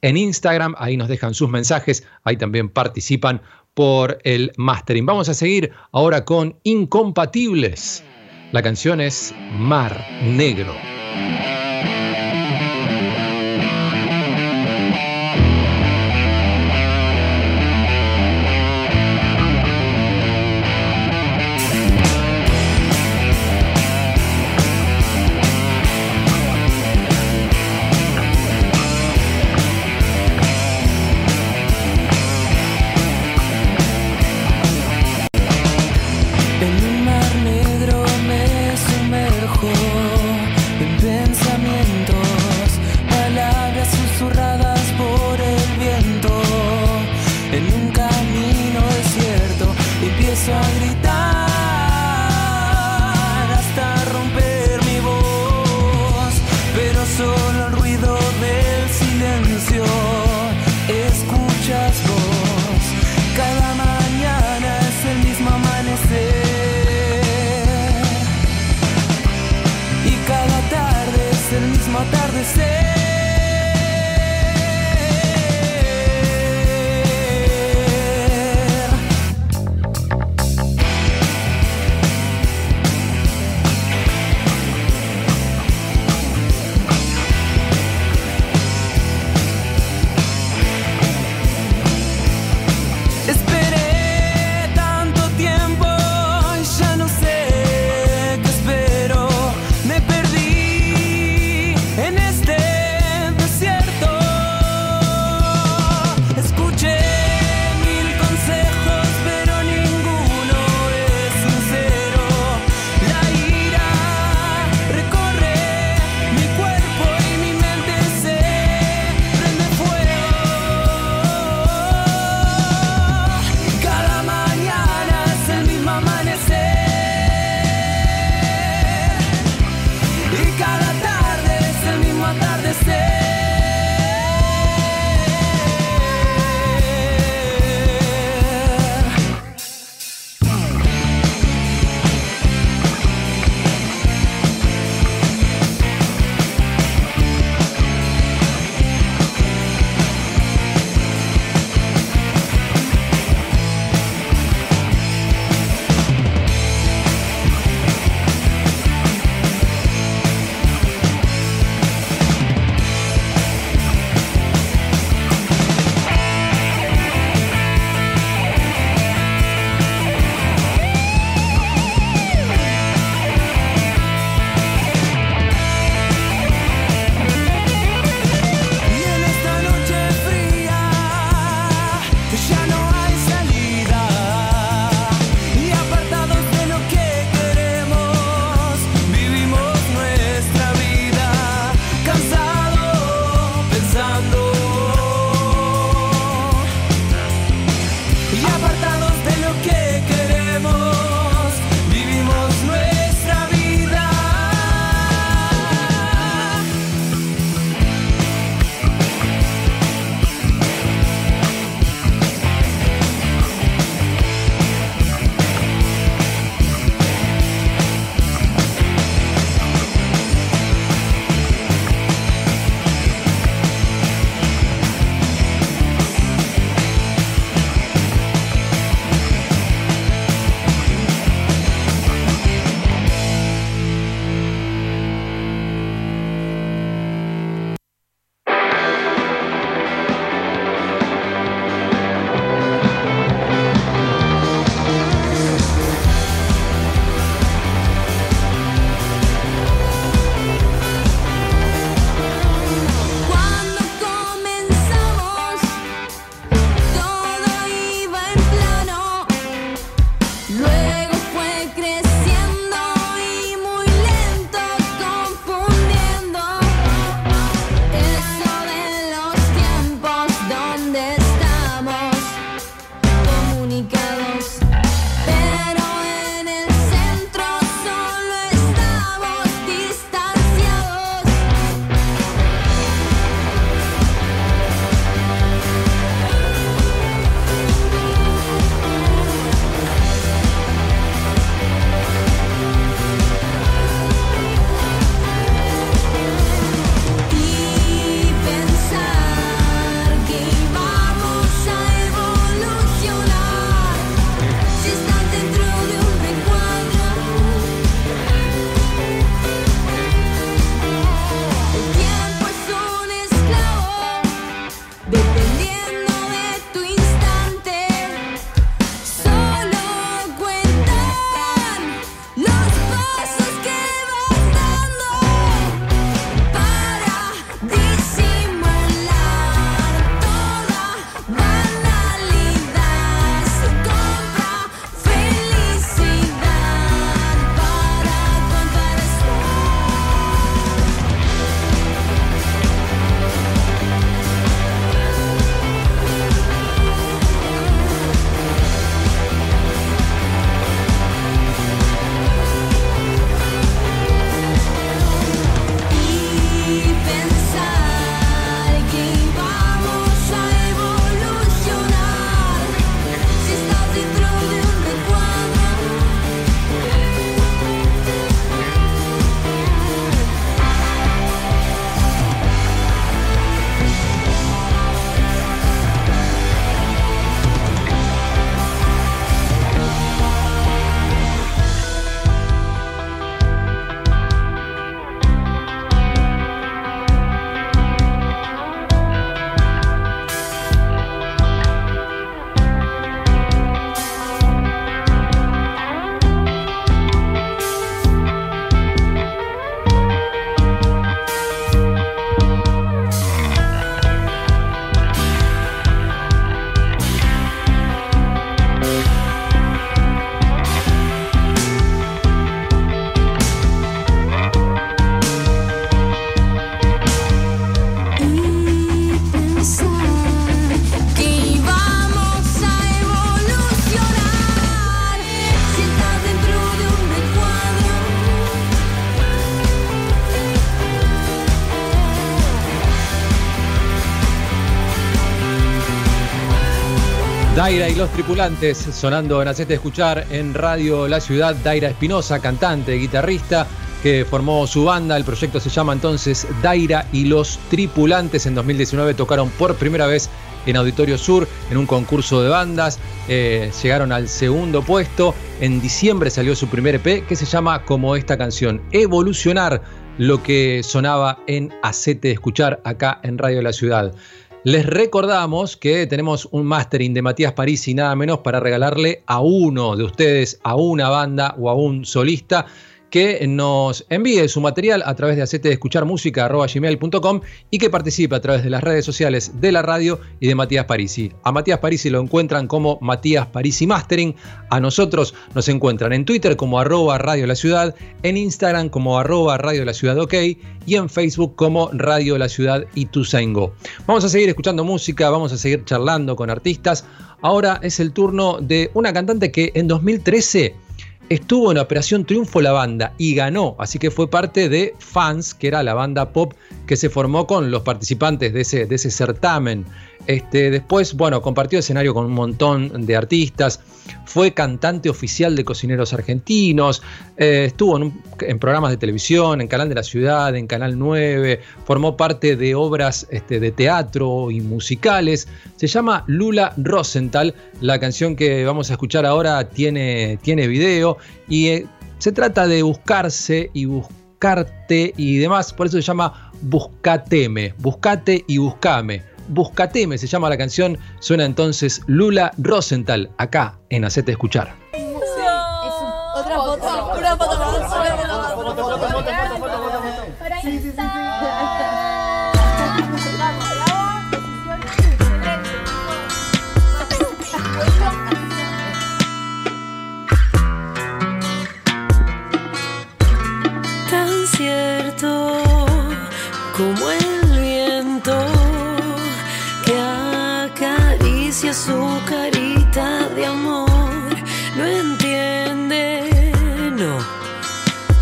en Instagram. Ahí nos dejan sus mensajes, ahí también participan por el mastering. Vamos a seguir ahora con Incompatibles. La canción es Mar Negro. Los tripulantes sonando en Hacete Escuchar en Radio La Ciudad. Daira Espinosa, cantante, guitarrista, que formó su banda. El proyecto se llama entonces Daira y los tripulantes. En 2019 tocaron por primera vez en Auditorio Sur en un concurso de bandas. Eh, llegaron al segundo puesto. En diciembre salió su primer EP que se llama como esta canción, Evolucionar, lo que sonaba en Hacete Escuchar acá en Radio La Ciudad. Les recordamos que tenemos un mastering de Matías París y nada menos para regalarle a uno de ustedes, a una banda o a un solista que nos envíe su material a través de acete de escuchar música gmail.com y que participe a través de las redes sociales de la radio y de Matías Parisi. A Matías Parisi lo encuentran como Matías Parisi Mastering. A nosotros nos encuentran en Twitter como arroba Radio La Ciudad, en Instagram como arroba Radio La Ciudad OK y en Facebook como Radio La Ciudad y Tuzaingo. Vamos a seguir escuchando música, vamos a seguir charlando con artistas. Ahora es el turno de una cantante que en 2013 estuvo en Operación Triunfo la banda y ganó, así que fue parte de Fans, que era la banda pop que se formó con los participantes de ese, de ese certamen. Este, después, bueno, compartió escenario con un montón de artistas, fue cantante oficial de Cocineros Argentinos, eh, estuvo en, programas de televisión, en Canal de la Ciudad, en Canal 9, formó parte de obras este, de teatro y musicales. Se llama Lula Rosenthal, la canción que vamos a escuchar ahora tiene, tiene video. Y eh, se trata de buscarse y buscarte y demás, por eso se llama Buscateme, buscate y buscame. Buscateme se llama la canción, suena entonces Lula Rosenthal, acá en Hacete Escuchar. Otra foto, foto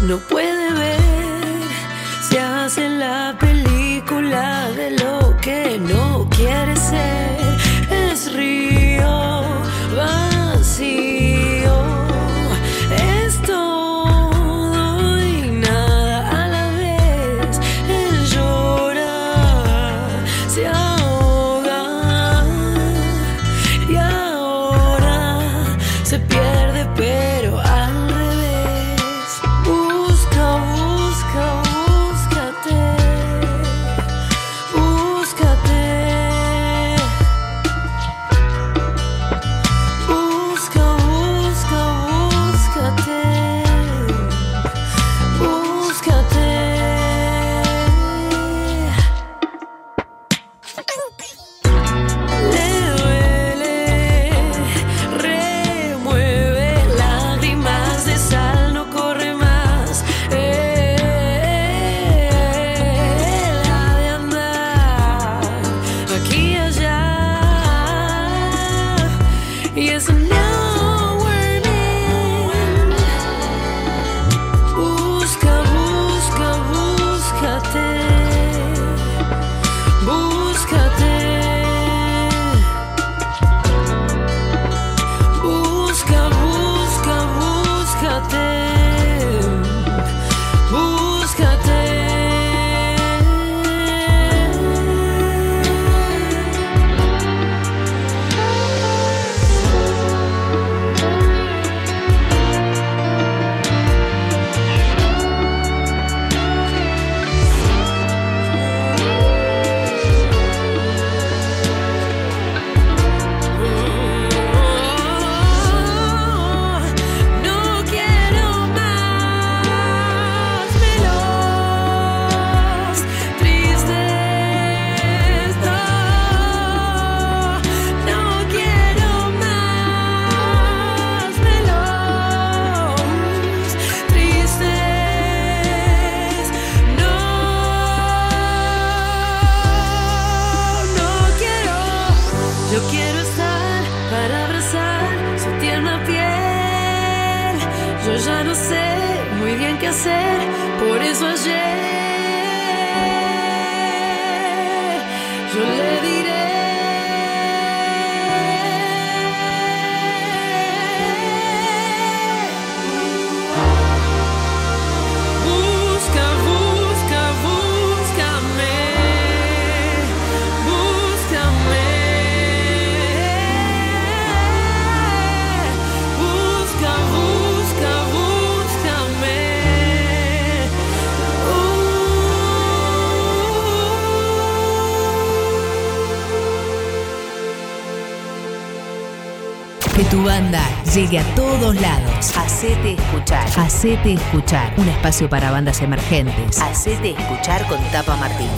no puede Hacete Escuchar, un espacio para bandas emergentes. Hacete Escuchar con Tapa Martín.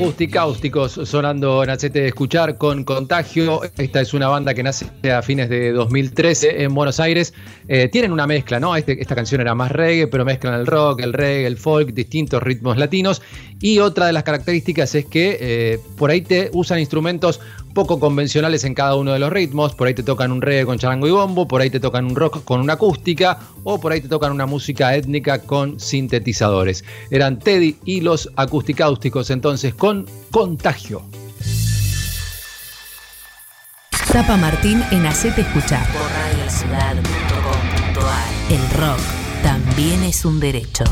acústicáusticos sonando en de Escuchar con Contagio. Esta es una banda que nace a fines de 2013 en Buenos Aires. Eh, tienen una mezcla, ¿no? Este, esta canción era más reggae, pero mezclan el rock, el reggae, el folk, distintos ritmos latinos. Y otra de las características es que eh, por ahí te usan instrumentos poco convencionales en cada uno de los ritmos. Por ahí te tocan un reggae con charango y bombo, por ahí te tocan un rock con una acústica o por ahí te tocan una música étnica con sintetizadores. Eran Teddy y los acústicáusticos entonces con Contagio. Tapa Martín en Hacete Escuchar. Por El rock también es un derecho.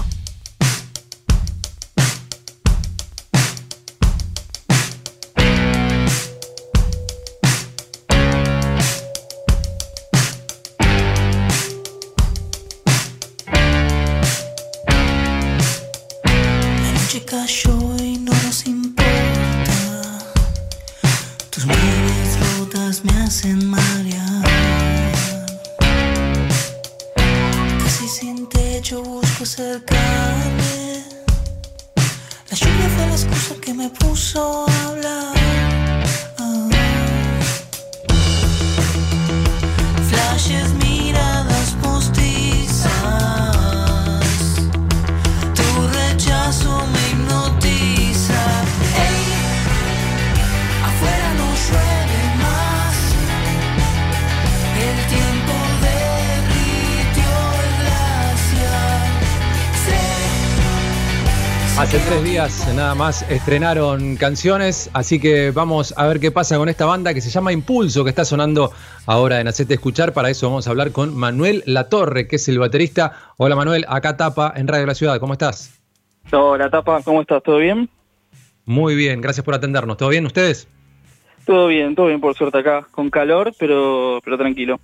Nada más estrenaron canciones, así que vamos a ver qué pasa con esta banda que se llama Impulso, que está sonando ahora en Hacete Escuchar. Para eso vamos a hablar con Manuel Latorre, que es el baterista. Hola Manuel, acá Tapa en Radio La Ciudad, ¿cómo estás? Hola, Tapa, ¿cómo estás? ¿Todo bien? Muy bien, gracias por atendernos. ¿Todo bien ustedes? Todo bien, todo bien por suerte acá, con calor, pero, pero tranquilo.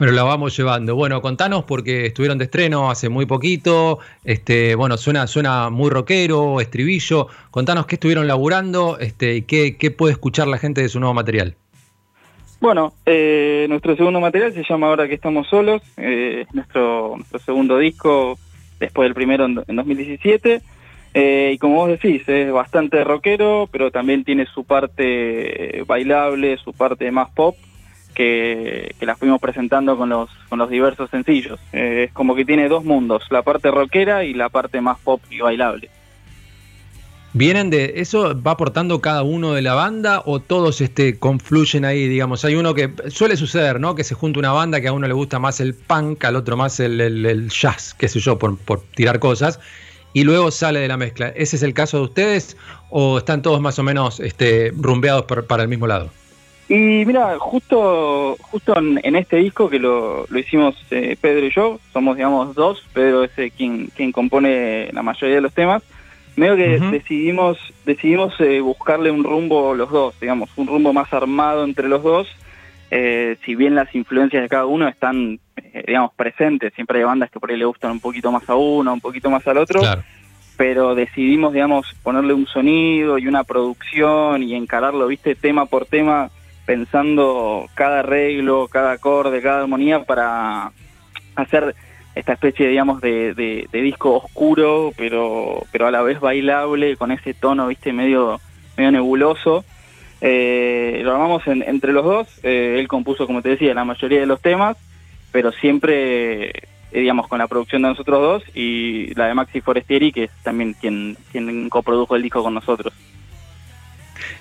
Pero la vamos llevando. Bueno, contanos porque estuvieron de estreno hace muy poquito. Este, bueno, suena, suena muy rockero, estribillo. Contanos qué estuvieron laburando este, y qué, qué puede escuchar la gente de su nuevo material. Bueno, eh, nuestro segundo material se llama Ahora que estamos solos, eh, nuestro, nuestro segundo disco después del primero en, en 2017. Eh, y como vos decís, es bastante rockero, pero también tiene su parte bailable, su parte más pop, que, que la fuimos presentando con los, con los diversos sencillos. Eh, es como que tiene dos mundos, la parte rockera y la parte más pop y bailable. ¿Vienen de eso? ¿Va aportando cada uno de la banda o todos este, confluyen ahí? Digamos, hay uno que suele suceder, ¿no? Que se junta una banda que a uno le gusta más el punk, al otro más el, el- jazz, qué sé yo, por, por tirar cosas, y luego sale de la mezcla. ¿Ese es el caso de ustedes o están todos más o menos este, rumbeados para el mismo lado? Y mira, justo justo en, en este disco que lo, lo hicimos eh, Pedro y yo, somos digamos dos, Pedro es eh, quien, quien compone la mayoría de los temas, medio que decidimos decidimos eh, buscarle un rumbo los dos, digamos, un rumbo más armado entre los dos, eh, si bien las influencias de cada uno están, eh, digamos, presentes, siempre hay bandas que por ahí le gustan un poquito más a uno, un poquito más al otro, pero decidimos, digamos, ponerle un sonido y una producción y encararlo, viste, tema por tema, pensando cada arreglo, cada acorde, cada armonía para hacer esta especie, digamos, de, disco oscuro, pero, pero a la vez bailable, con ese tono, viste, medio, medio nebuloso. Eh, lo armamos en- entre los dos, eh, él compuso, como te decía, la mayoría de los temas, pero siempre, eh, digamos, con la producción de nosotros dos y la de Maxi Forestieri, que es también quien, quien coprodujo el disco con nosotros.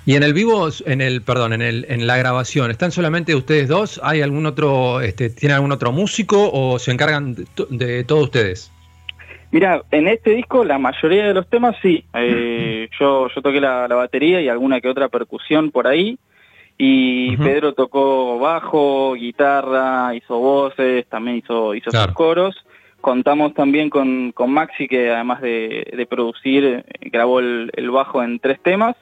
Y en el vivo, en el, perdón, en el, en la grabación, ¿están solamente ustedes dos? ¿Hay algún otro, este, tiene algún otro músico o se encargan de, de todos ustedes? Mira, en este disco la mayoría de los temas sí. Eh, yo, yo toqué la, la batería y alguna que otra percusión por ahí. Y Pedro tocó bajo, guitarra, hizo voces, también hizo, hizo sus coros. Contamos también con, con Maxi, que además de, de producir, eh, grabó el, el bajo en tres temas.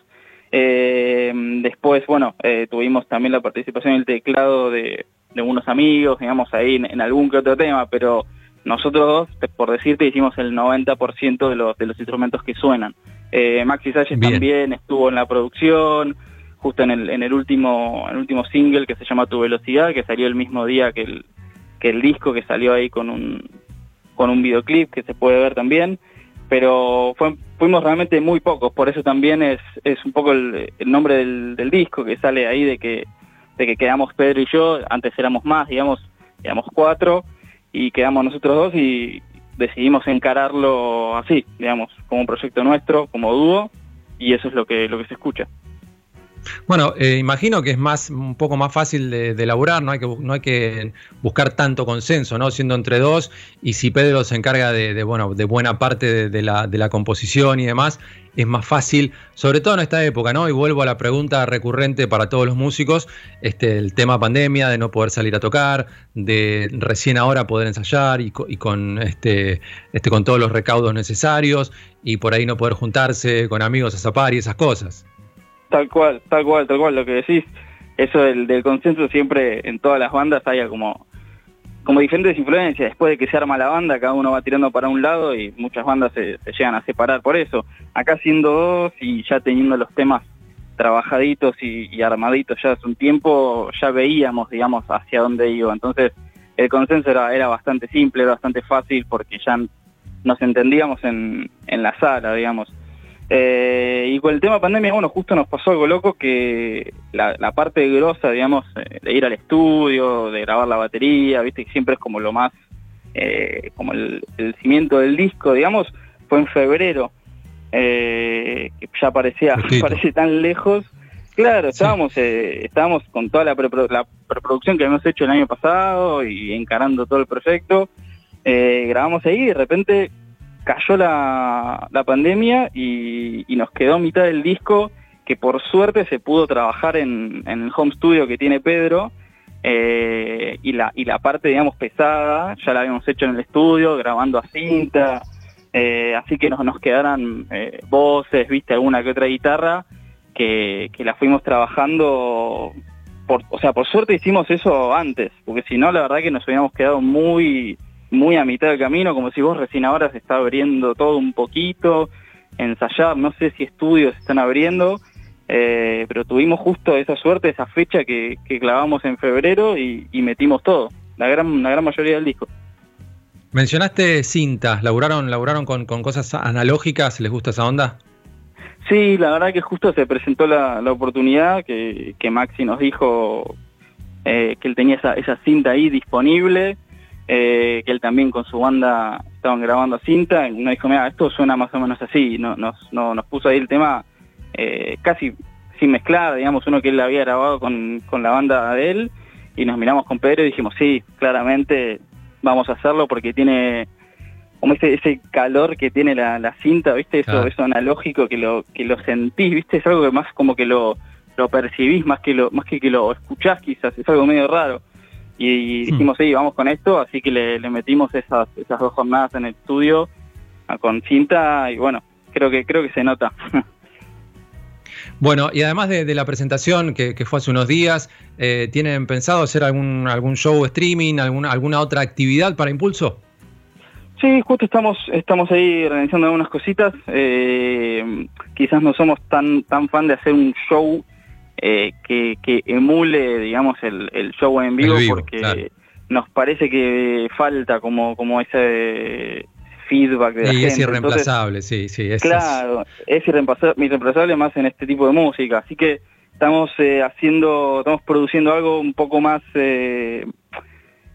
Eh, después, bueno, eh, tuvimos también la participación en el teclado de, de unos amigos, digamos, ahí en, en algún que otro tema, pero nosotros por decirte, hicimos el 90% de los, de los instrumentos que suenan. Eh, Maxi Salles también estuvo en la producción, justo en el, en el último en el último single que se llama Tu Velocidad, que salió el mismo día que el, que el disco, que salió ahí con un, con un videoclip que se puede ver también. Pero fue- fuimos realmente muy pocos, por eso también es, es un poco el, el nombre del, del disco que sale ahí de que, de que quedamos Pedro y yo, antes éramos más, digamos, éramos cuatro, y quedamos nosotros dos y decidimos encararlo así, digamos, como un proyecto nuestro, como dúo, y eso es lo que, lo que se escucha. Bueno, eh, imagino que es más un poco más fácil de, elaborar, no hay, que, no hay que buscar tanto consenso, ¿no? Siendo entre dos, y si Pedro se encarga de, bueno, de buena parte de, la, de la composición y demás, es más fácil, sobre todo en esta época, ¿no? Y vuelvo a la pregunta recurrente para todos los músicos, este, el tema pandemia, de no poder salir a tocar, de recién ahora poder ensayar y, y con, este, este, con todos los recaudos necesarios, y por ahí no poder juntarse con amigos a zapar y esas cosas. Tal cual, tal cual, tal cual, lo que decís, eso del, del consenso siempre en todas las bandas hay como, como diferentes influencias, después de que se arma la banda, cada uno va tirando para un lado y muchas bandas se, llegan a separar por eso. Acá siendo dos y ya teniendo los temas trabajaditos y, y armaditos ya hace un tiempo, ya veíamos, digamos, hacia dónde iba. Entonces, el consenso era, era bastante simple, era bastante fácil, porque ya nos entendíamos en, en la sala, digamos. Eh, y con el tema pandemia, bueno, justo nos pasó algo loco que la, la parte grosa, digamos, eh, de ir al estudio, de grabar la batería, viste que siempre es como lo más, eh, como el, el cimiento del disco, digamos, fue en febrero, eh, que ya parecía, parece tan lejos. Claro, estábamos, eh, estábamos con toda la, prepro- la preproducción que habíamos hecho el año pasado y encarando todo el proyecto. Eh, grabamos ahí y de repente cayó la, la pandemia y, nos quedó mitad del disco que por suerte se pudo trabajar en, en el home studio que tiene Pedro eh, y, la, y la parte, digamos, pesada ya la habíamos hecho en el estudio, grabando a cinta, eh, así que nos, nos quedaran eh, voces, viste, alguna que otra guitarra que, que la fuimos trabajando, o sea, por suerte hicimos eso antes, porque si no, la verdad que nos hubiéramos quedado muy muy a mitad del camino, como si vos recién ahora se está abriendo todo un poquito, ensayar, no sé si estudios se están abriendo, eh, pero tuvimos justo esa suerte, esa fecha que, que clavamos en febrero y, y metimos todo, la gran, la gran mayoría del disco. Mencionaste cintas, laburaron, laburaron con, con cosas analógicas, ¿les gusta esa onda? Sí, la verdad que justo se presentó la, la oportunidad que, que Maxi nos dijo eh, que él tenía esa, esa cinta ahí disponible, eh, que él también con su banda estaban grabando cinta, y nos dijo, mira, esto suena más o menos así, no, nos, no, nos puso ahí el tema eh, casi sin mezclar, digamos, uno que él había grabado con, con la banda de él, y nos miramos con Pedro y dijimos, sí, claramente vamos a hacerlo porque tiene como ese, ese calor que tiene la, la cinta, ¿viste? Eso, Claro. eso analógico que lo, que lo sentís, ¿viste? Es algo que más como que lo, lo percibís más que lo, más que que lo escuchás quizás, es algo medio raro. Y, dijimos, sí, vamos con esto, así que le, le metimos esas, esas dos jornadas en el estudio a- con cinta y bueno, creo que, creo que se nota. Bueno, y además de, de la presentación que, que fue hace unos días, eh, ¿tienen pensado hacer algún, algún show streaming, alguna, alguna otra actividad para Impulso? Sí, justo estamos estamos ahí realizando algunas cositas. eh, quizás no somos tan tan fan de hacer un show eh, que, que emule, digamos, el, el show en vivo, porque claro. nos parece que falta como como ese feedback de la gente. es Entonces, irreemplazable, sí, sí. es- Claro, es irreemplaza- irreemplazable más en este tipo de música. Así que estamos eh, haciendo, estamos produciendo algo un poco más eh,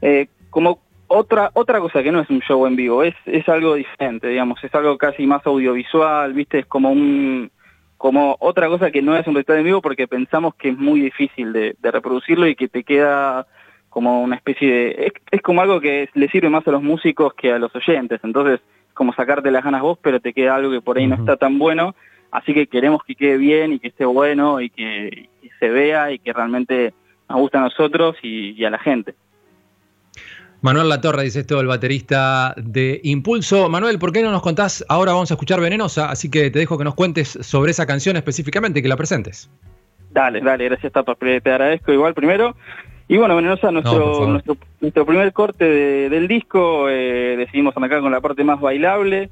eh, como otra otra cosa que no es un show en vivo, es, es algo diferente, digamos, es algo casi más audiovisual, viste, es como un como otra cosa que no es un recital en vivo porque pensamos que es muy difícil de, de reproducirlo y que te queda como una especie de... Es, es como algo que le sirve más a los músicos que a los oyentes, entonces como sacarte las ganas vos, pero te queda algo que por ahí no está tan bueno, así que queremos que quede bien y que esté bueno y que, y se vea y que realmente nos guste a nosotros y, y a la gente. Manuel Latorre dice esto, el baterista de Impulso. Manuel, ¿por qué no nos contás? Ahora vamos a escuchar Venenosa, así que te dejo que nos cuentes sobre esa canción específicamente, que la presentes. Dale, dale, gracias Tapa, te agradezco igual primero. Y bueno, Venenosa, nuestro, nuestro, nuestro primer corte de- del disco, eh, decidimos arrancar con la parte más bailable,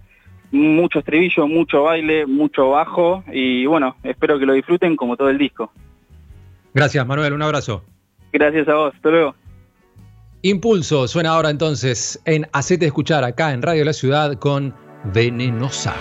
mucho estribillo, mucho baile, mucho bajo, y bueno, espero que lo disfruten como todo el disco. Gracias, Manuel, un abrazo. Gracias a vos, hasta luego. Impulso suena ahora entonces en Hacete Escuchar acá en Radio La Ciudad con Venenosa.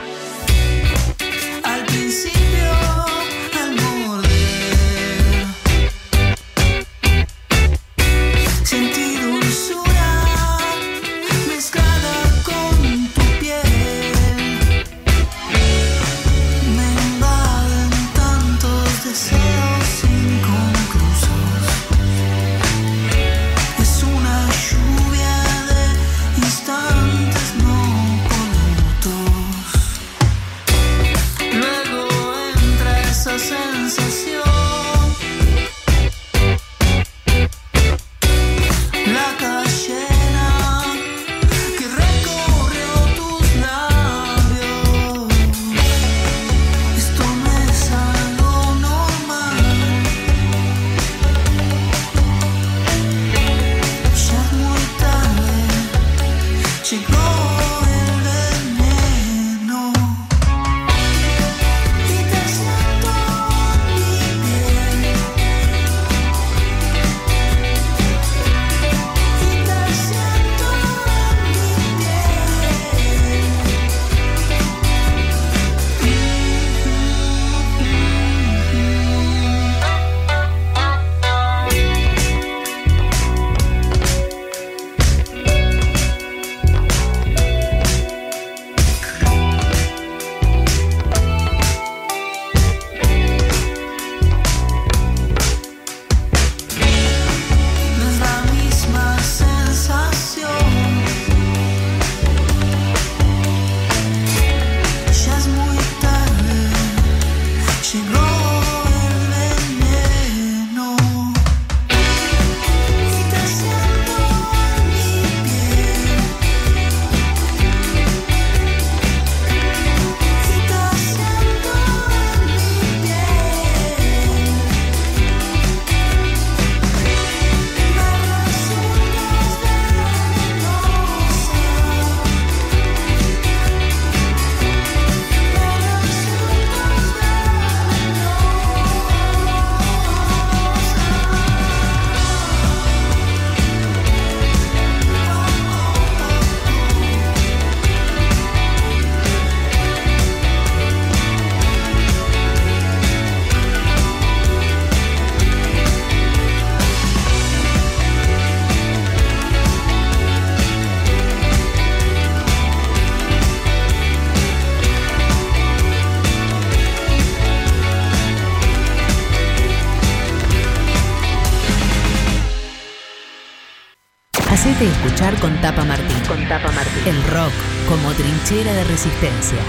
Resistencia.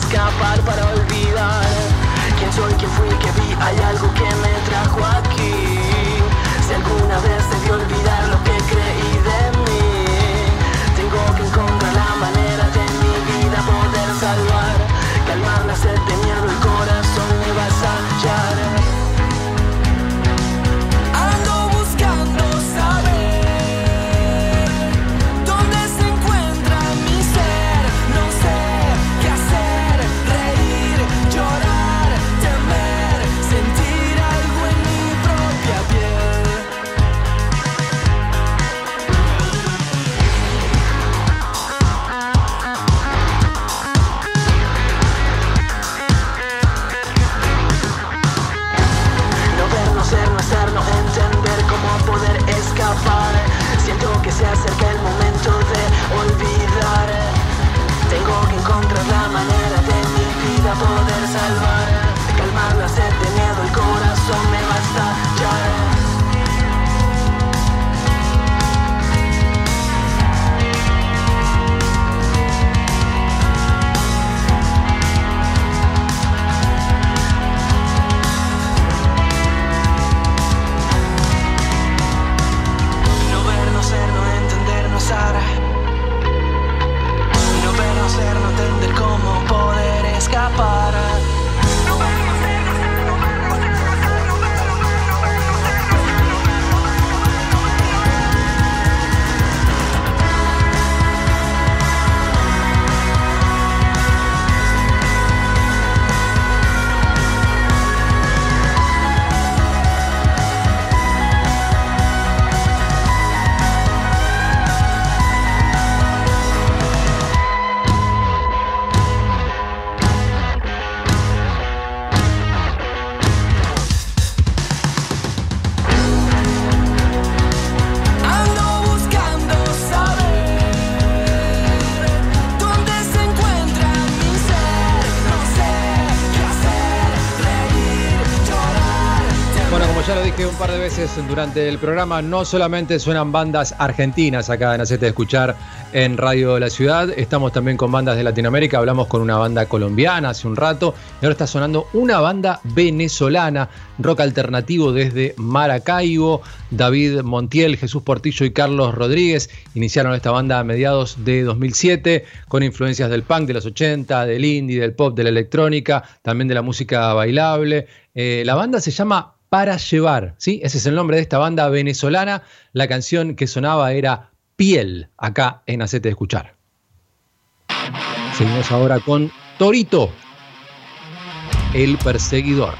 Escapar para olvidar. ¿Quién soy, quién fui, qué vi? Hay algo que par de veces durante el programa, no solamente suenan bandas argentinas acá en Hacete de Escuchar en Radio de la Ciudad, estamos también con bandas de Latinoamérica, hablamos con una banda colombiana hace un rato, y ahora está sonando una banda venezolana, rock alternativo desde Maracaibo, David Montiel, Jesús Portillo y Carlos Rodríguez iniciaron esta banda a mediados de 2007 con influencias del punk de los 80, del indie, del pop, de la electrónica, también de la música bailable. Eh, la banda se llama para llevar, ¿sí? Ese es el nombre de esta banda venezolana. La canción que sonaba era Piel, acá en Hacete de Escuchar. Seguimos ahora con Torito, el perseguidor.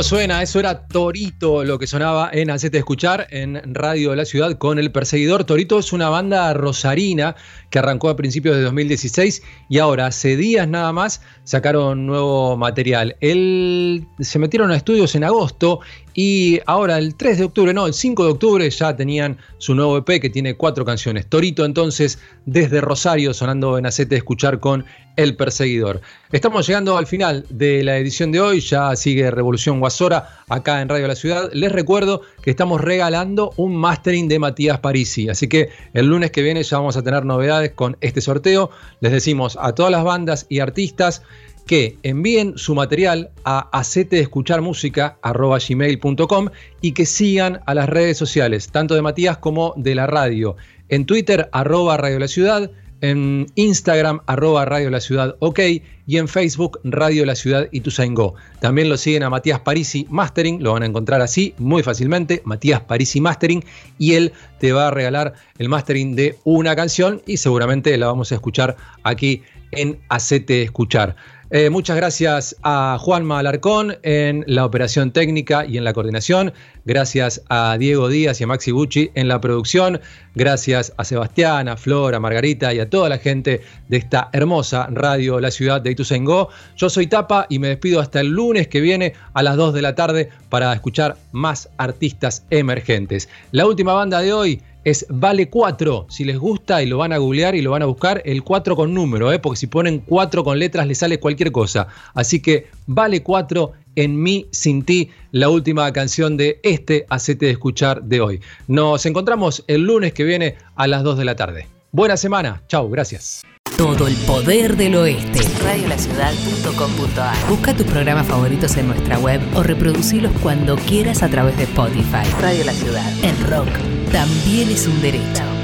¿Cómo suena? Eso era Torito, lo que sonaba en Hacete Escuchar en Radio de la Ciudad con El Perseguidor. Torito es una banda rosarina que arrancó a principios de 2016 y ahora, hace días nada más, sacaron nuevo material. Él, se metieron a estudios en agosto y ahora el 3 de octubre, no, el 5 de octubre ya tenían su nuevo EP que tiene cuatro canciones. Torito entonces desde Rosario sonando en Hacete Escuchar con El Perseguidor. Estamos llegando al final de la edición de hoy, ya sigue Revolución Guasora acá en Radio La Ciudad. Les recuerdo que estamos regalando un mastering de Matías Parisi, así que el lunes que viene ya vamos a tener novedades con este sorteo. Les decimos a todas las bandas y artistas que envíen su material a aceteescucharmusica.gmail.com y que sigan a las redes sociales, tanto de Matías como de la radio. En Twitter, arroba Radio La Ciudad, en Instagram, arroba Radio La Ciudad OK, y en Facebook, Radio La Ciudad y Tusaingó. También lo siguen a Matías Parisi Mastering, lo van a encontrar así muy fácilmente, Matías Parisi Mastering, y él te va a regalar el mastering de una canción y seguramente la vamos a escuchar aquí en Acete Escuchar. Eh, muchas gracias a Juanma Alarcón en la operación técnica y en la coordinación. Gracias a Diego Díaz y a Maxi Bucci en la producción. Gracias a Sebastián, a Flor, a Margarita y a toda la gente de esta hermosa radio La Ciudad de Ituzaingó. Yo soy Tapa y me despido hasta el lunes que viene a las 2 de la tarde para escuchar más artistas emergentes. La última banda de hoy es Vale 4. Si les gusta y lo van a googlear y lo van a buscar, el 4 con número, ¿eh? porque si ponen 4 con letras les sale cualquier cosa. Así que Vale 4 en mí sin ti, la última canción de este Acete de Escuchar de hoy. Nos encontramos el lunes que viene a las 2 de la tarde. Buena semana. Chau, gracias. Todo el poder del oeste. Radiolaciudad.com.ar Busca tus programas favoritos en nuestra web o reproducilos cuando quieras a través de Spotify. Radio La Ciudad. El rock también es un derecho.